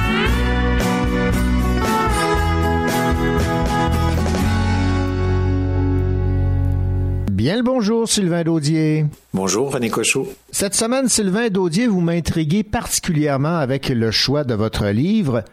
Bien le bonjour, Sylvain Daudier. Bonjour, René Cochot. Cette semaine, Sylvain Daudier, vous m'intriguez particulièrement avec le choix de votre livre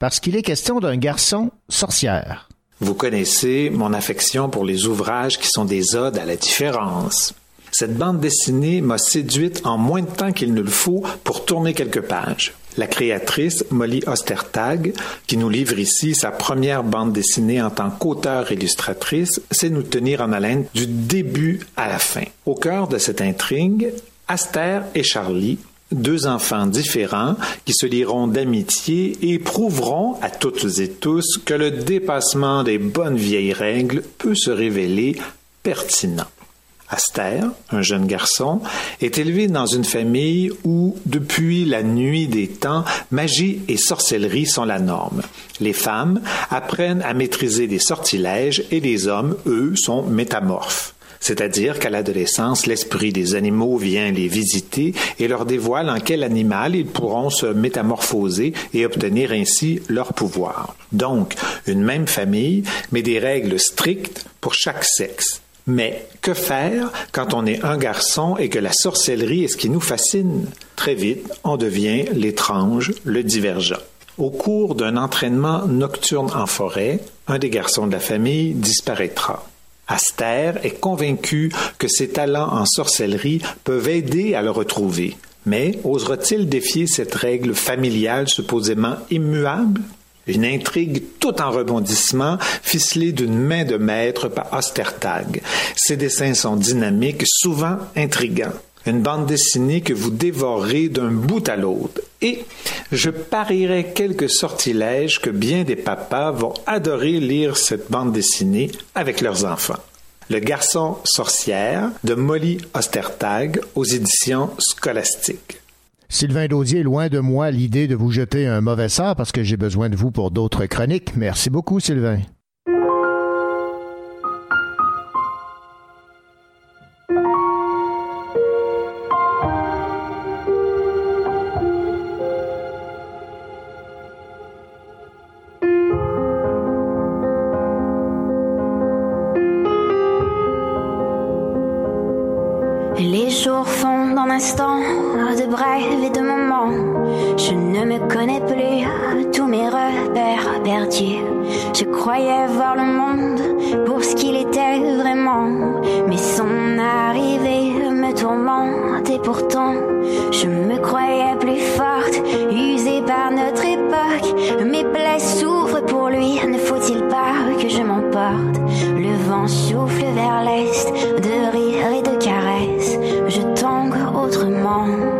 parce qu'il est question d'un garçon sorcière. Vous connaissez mon affection pour les ouvrages qui sont des odes à la différence. Cette bande dessinée m'a séduite en moins de temps qu'il ne le faut pour tourner quelques pages. La créatrice, Molly Ostertag, qui nous livre ici sa première bande dessinée en tant qu'auteur-illustratrice, sait nous tenir en haleine du début à la fin. Au cœur de cette intrigue, Aster et Charlie, deux enfants différents qui se lieront d'amitié et prouveront à toutes et tous que le dépassement des bonnes vieilles règles peut se révéler pertinent. Aster, un jeune garçon, est élevé dans une famille où, depuis la nuit des temps, magie et sorcellerie sont la norme. Les femmes apprennent à maîtriser des sortilèges et les hommes, eux, sont métamorphes. C'est-à-dire qu'à l'adolescence, l'esprit des animaux vient les visiter et leur dévoile en quel animal ils pourront se métamorphoser et obtenir ainsi leur pouvoir. Donc, une même famille, mais des règles strictes pour chaque sexe. Mais que faire quand on est un garçon et que la sorcellerie est ce qui nous fascine? Très vite, on devient l'étrange, le divergent. Au cours d'un entraînement nocturne en forêt, un des garçons de la famille disparaîtra. Aster est convaincu que ses talents en sorcellerie peuvent aider à le retrouver. Mais osera-t-il défier cette règle familiale supposément immuable? Une intrigue tout en rebondissement, ficelée d'une main de maître par Ostertag. Ses dessins sont dynamiques, souvent intrigants. Une bande dessinée que vous dévorerez d'un bout à l'autre. Et je parierais quelques sortilèges que bien des papas vont adorer lire cette bande dessinée avec leurs enfants. Le garçon sorcière de Molly Ostertag aux éditions scolastiques. Sylvain Daudier, loin de moi l'idée de vous jeter un mauvais sort parce que j'ai besoin de vous pour d'autres chroniques. Merci beaucoup, Sylvain. Je croyais voir le monde pour ce qu'il était vraiment. Mais son arrivée me tourmente et pourtant je me croyais plus forte, usée par notre époque. Mes plaies souffrent pour lui, ne faut-il pas que je m'emporte? Le vent souffle vers l'est, de rire et de caresses. Je tangue autrement.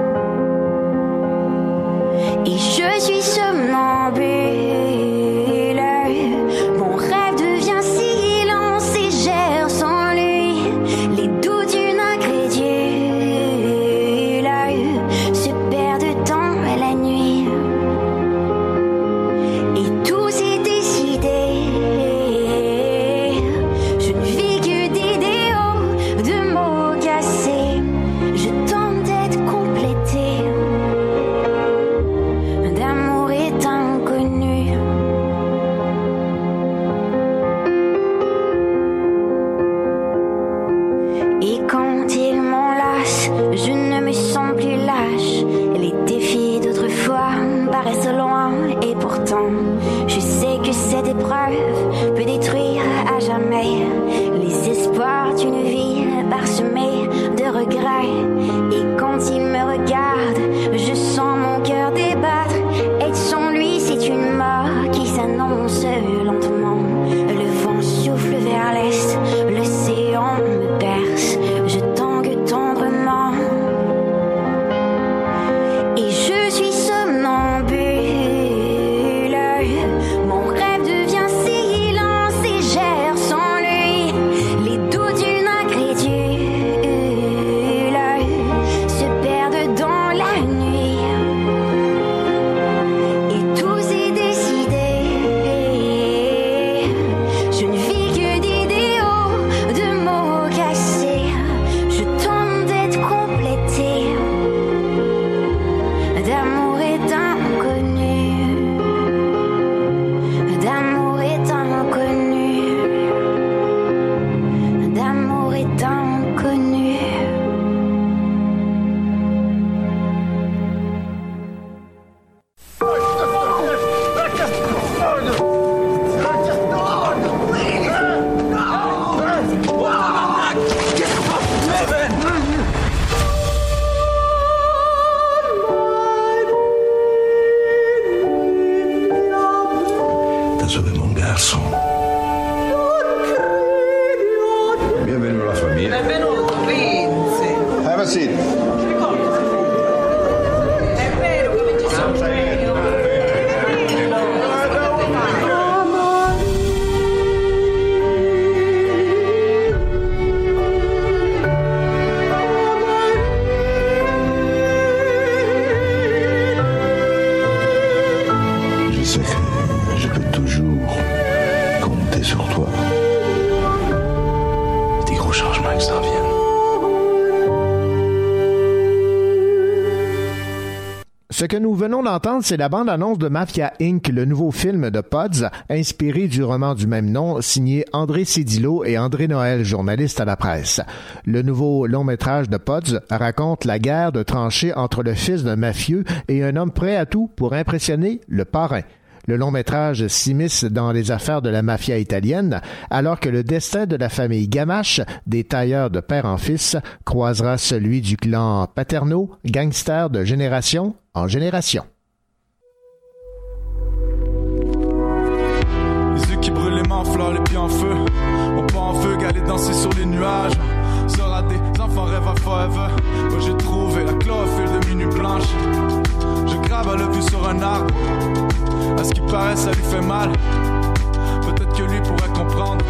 C'est la bande-annonce de Mafia Inc., le nouveau film de Pods, inspiré du roman du même nom, signé André Cédillo et André Noël, journaliste à la presse. Le nouveau long-métrage de Pods raconte la guerre de tranchées entre le fils d'un mafieux et un homme prêt à tout pour impressionner le parrain. Le long métrage s'immisce dans les affaires de la mafia italienne, alors que le destin de la famille Gamache, des tailleurs de père en fils, croisera celui du clan Paterno, gangster de génération en génération. Les pieds en feu. On part en feu, aller danser sur les nuages. Sera des enfants rêve à forever. Moi j'ai trouvé la chlorophylle de minuit blanche. Je grave à la vue sur un arbre. À ce qui paraît, ça lui fait mal. Peut-être que lui pourrait comprendre.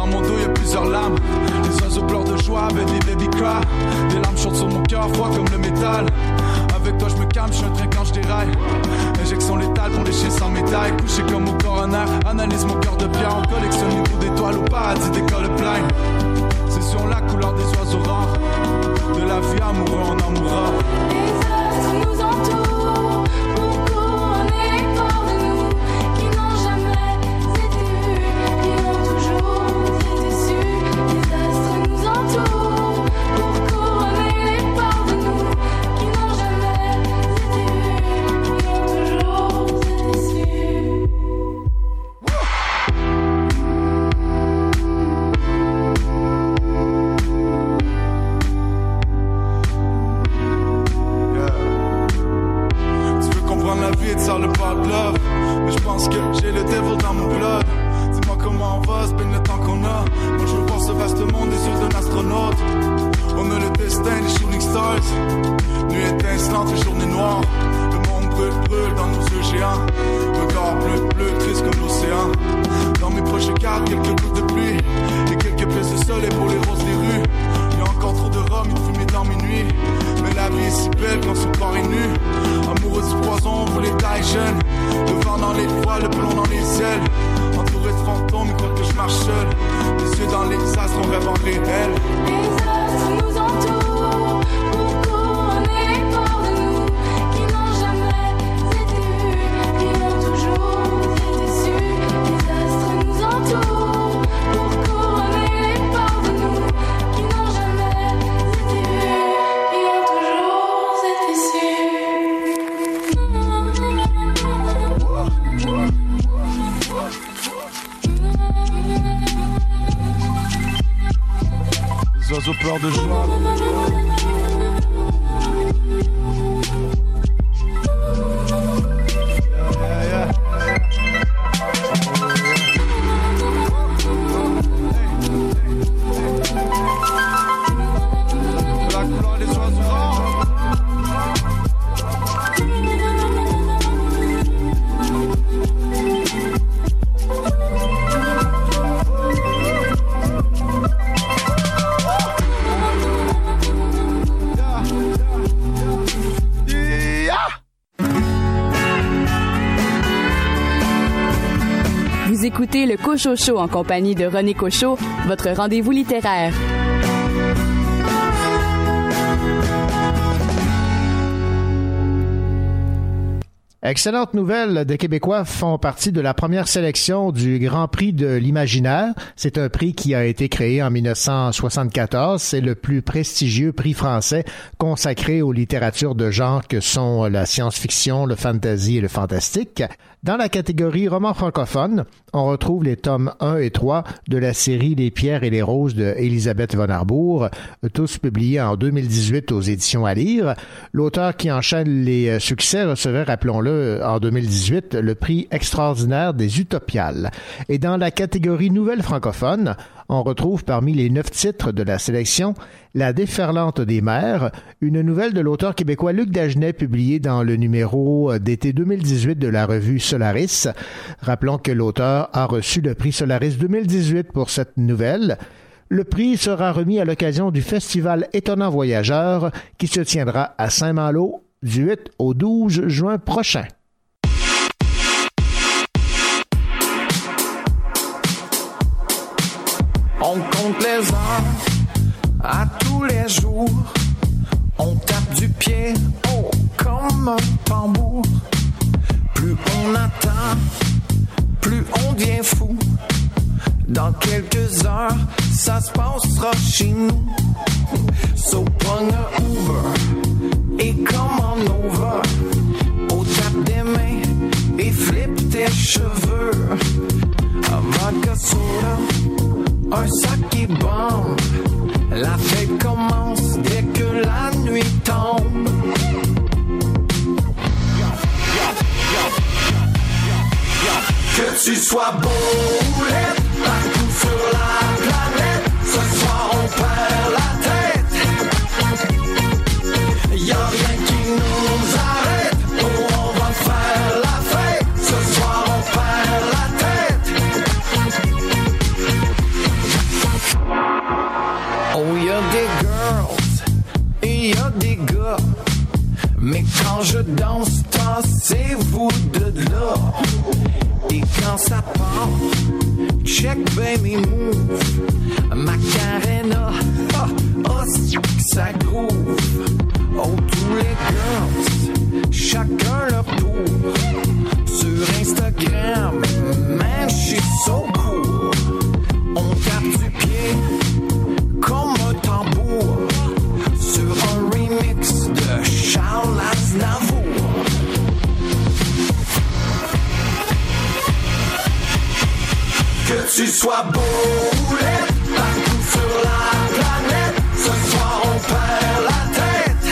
Dans mon dos, y a plusieurs lames. Les oiseaux pleurent de joie, baby, baby cry. Des larmes chantent sur mon cœur, froid comme le métal. Avec toi, je me calme, je suis un train quand je déraille. Injection létale pour les chiens sans médaille. Couché comme au coroner, analyse mon cœur de pierre. On collectionne les bouts d'étoiles au paradis d'école plein. C'est sur la couleur des oiseaux rares. De la vie amoureux, on en mourra. nous entourent écoutez le Cocho Show en compagnie de René Cocho, votre rendez-vous littéraire. Excellente nouvelle, des Québécois font partie de la première sélection du Grand Prix de l'imaginaire. C'est un prix qui a été créé en 1974. C'est le plus prestigieux prix français consacré aux littératures de genre que sont la science-fiction, le fantasy et le fantastique. Dans la catégorie roman francophone, on retrouve les tomes 1 et 3 de la série Les pierres et les roses de Elisabeth von Arbour, tous publiés en 2018 aux éditions à lire. L'auteur qui enchaîne les succès recevait, rappelons-le, en 2018, le prix extraordinaire des Utopiales. Et dans la catégorie nouvelle francophone, on retrouve parmi les neuf titres de la sélection La déferlante des mers, une nouvelle de l'auteur québécois Luc Dagenet publiée dans le numéro d'été 2018 de la revue Solaris. Rappelons que l'auteur a reçu le prix Solaris 2018 pour cette nouvelle. Le prix sera remis à l'occasion du festival Étonnant Voyageur qui se tiendra à Saint-Malo du 8 au 12 juin prochain. On compte les heures à tous les jours. On tape du pied, oh, comme un tambour. Plus on attend, plus on devient fou. Dans quelques heures, ça se passera chez nous. So prends un Uber et commande over. Au tape des mains et flippe tes cheveux. Vodka soda un sac qui bombe. La fête commence dès que la nuit tombe. Que tu sois beau partout sur la check mes moves. Macarena, oh, que ça groove. Oh, tous les girls, chacun leur tour. Sur Instagram, man, j'suis so cool. Sois beau ou partout sur la planète, ce soir on perd la tête.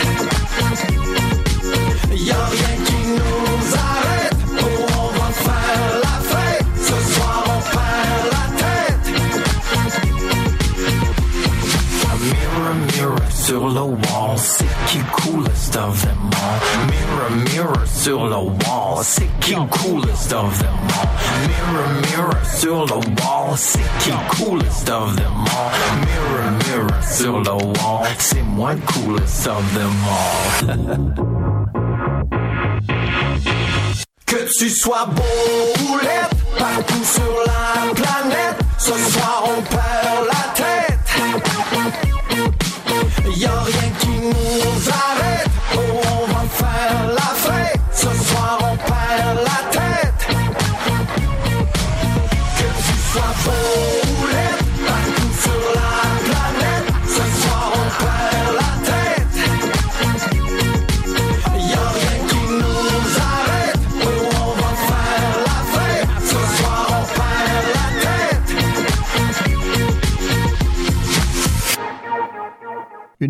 Y a rien qui nous arrête, oh on va faire la fête, ce soir on perd la tête. Mirror, mirror sur le wall, c'est qui coolest of them. Mirror, sur le wall, c'est qui coolest of them all? Mirror, mirror sur le wall, c'est qui coolest of them all? Mirror, mirror sur le wall, c'est moi le coolest of them all. Que tu sois beau ou laid, partout sur la planète, ce soir on perd la tête.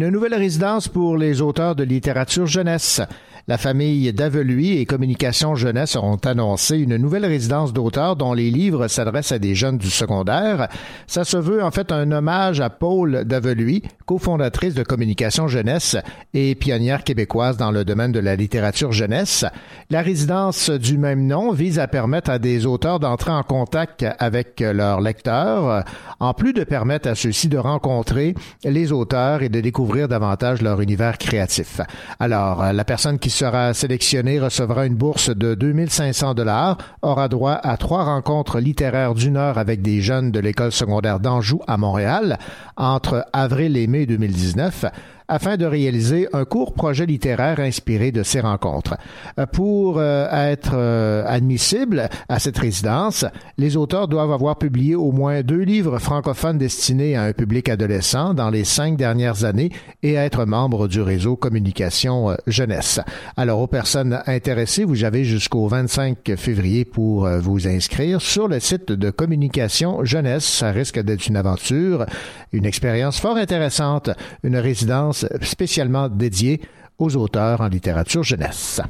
Une nouvelle résidence pour les auteurs de littérature jeunesse. La famille Daveluy et Communication Jeunesse ont annoncé une nouvelle résidence d'auteurs dont les livres s'adressent à des jeunes du secondaire. Ça se veut en fait un hommage à Paul Daveluy, cofondatrice de Communication Jeunesse et pionnière québécoise dans le domaine de la littérature jeunesse. La résidence du même nom vise à permettre à des auteurs d'entrer en contact avec leurs lecteurs, en plus de permettre à ceux-ci de rencontrer les auteurs et de découvrir davantage leur univers créatif. Alors, la personne qui sera sélectionnée recevra une bourse de 2500 dollars, aura droit à trois rencontres littéraires d'une heure avec des jeunes de l'école secondaire d'Anjou à Montréal entre avril et mai 2019. Afin de réaliser un court projet littéraire inspiré de ces rencontres. Euh, Pour euh, être euh, admissible à cette résidence, les auteurs doivent avoir publié au moins deux livres francophones destinés à un public adolescent dans les cinq dernières années et être membre du réseau Communication Jeunesse. Alors, aux personnes intéressées, vous avez jusqu'au 25 février pour vous inscrire sur le site de Communication Jeunesse. Ça risque d'être une aventure, une expérience fort intéressante, une résidence spécialement dédiée aux auteurs en littérature jeunesse.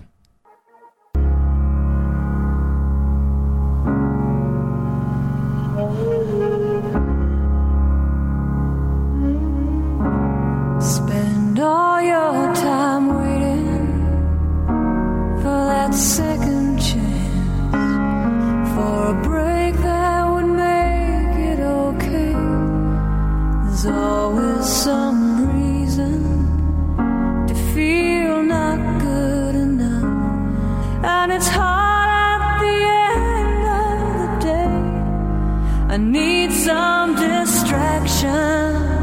Spend all your time waiting for that second chance, for a break that would make it okay. There's always some reason to feel not good enough, and it's hard at the end of the day. I need some distraction.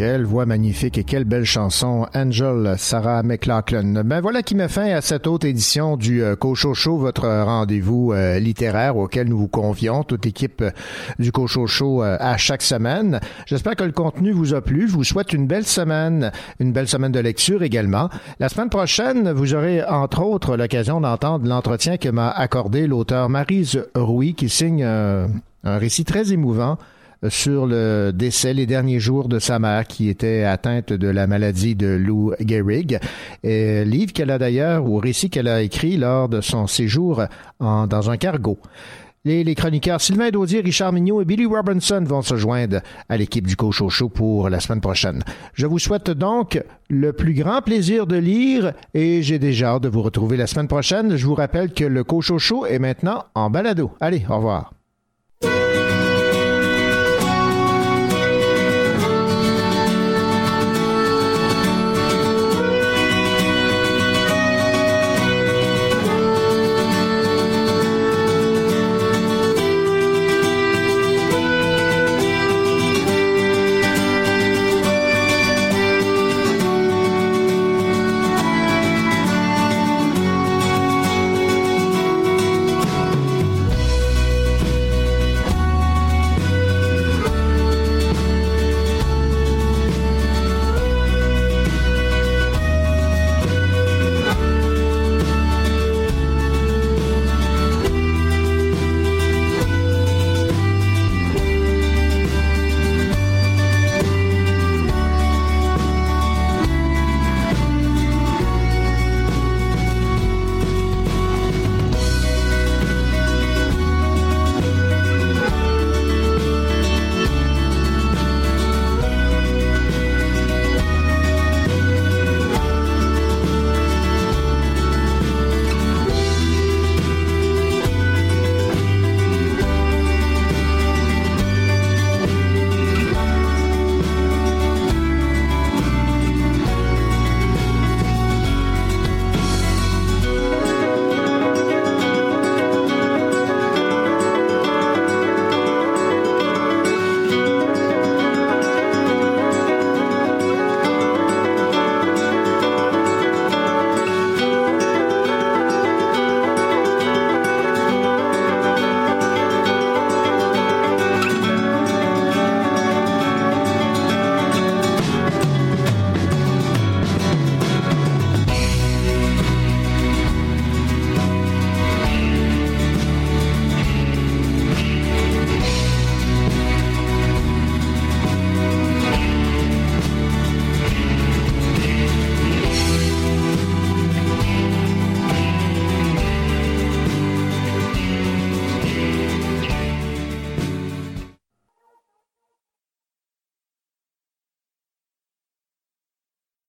Quelle voix magnifique et quelle belle chanson, Angel Sarah McLachlan. Ben voilà qui met fin à cette autre édition du euh, Cochocho, votre rendez-vous euh, littéraire auquel nous vous convions, toute l'équipe euh, du Cochocho euh, à chaque semaine. J'espère que le contenu vous a plu. Je vous souhaite une belle semaine, une belle semaine de lecture également. La semaine prochaine, vous aurez entre autres l'occasion d'entendre l'entretien que m'a accordé l'auteur Marise Rouy qui signe un récit très émouvant sur le décès les derniers jours de sa mère qui était atteinte de la maladie de Lou Gehrig. Livre qu'elle a d'ailleurs, ou récit qu'elle a écrit lors de son séjour dans un cargo. Les, chroniqueurs Sylvain Daudier, Richard Mignot et Billy Robinson vont se joindre à l'équipe du Coach Show pour la semaine prochaine. Je vous souhaite donc le plus grand plaisir de lire et j'ai déjà hâte de vous retrouver la semaine prochaine. Je vous rappelle que le Coach Show est maintenant en balado. Allez, au revoir.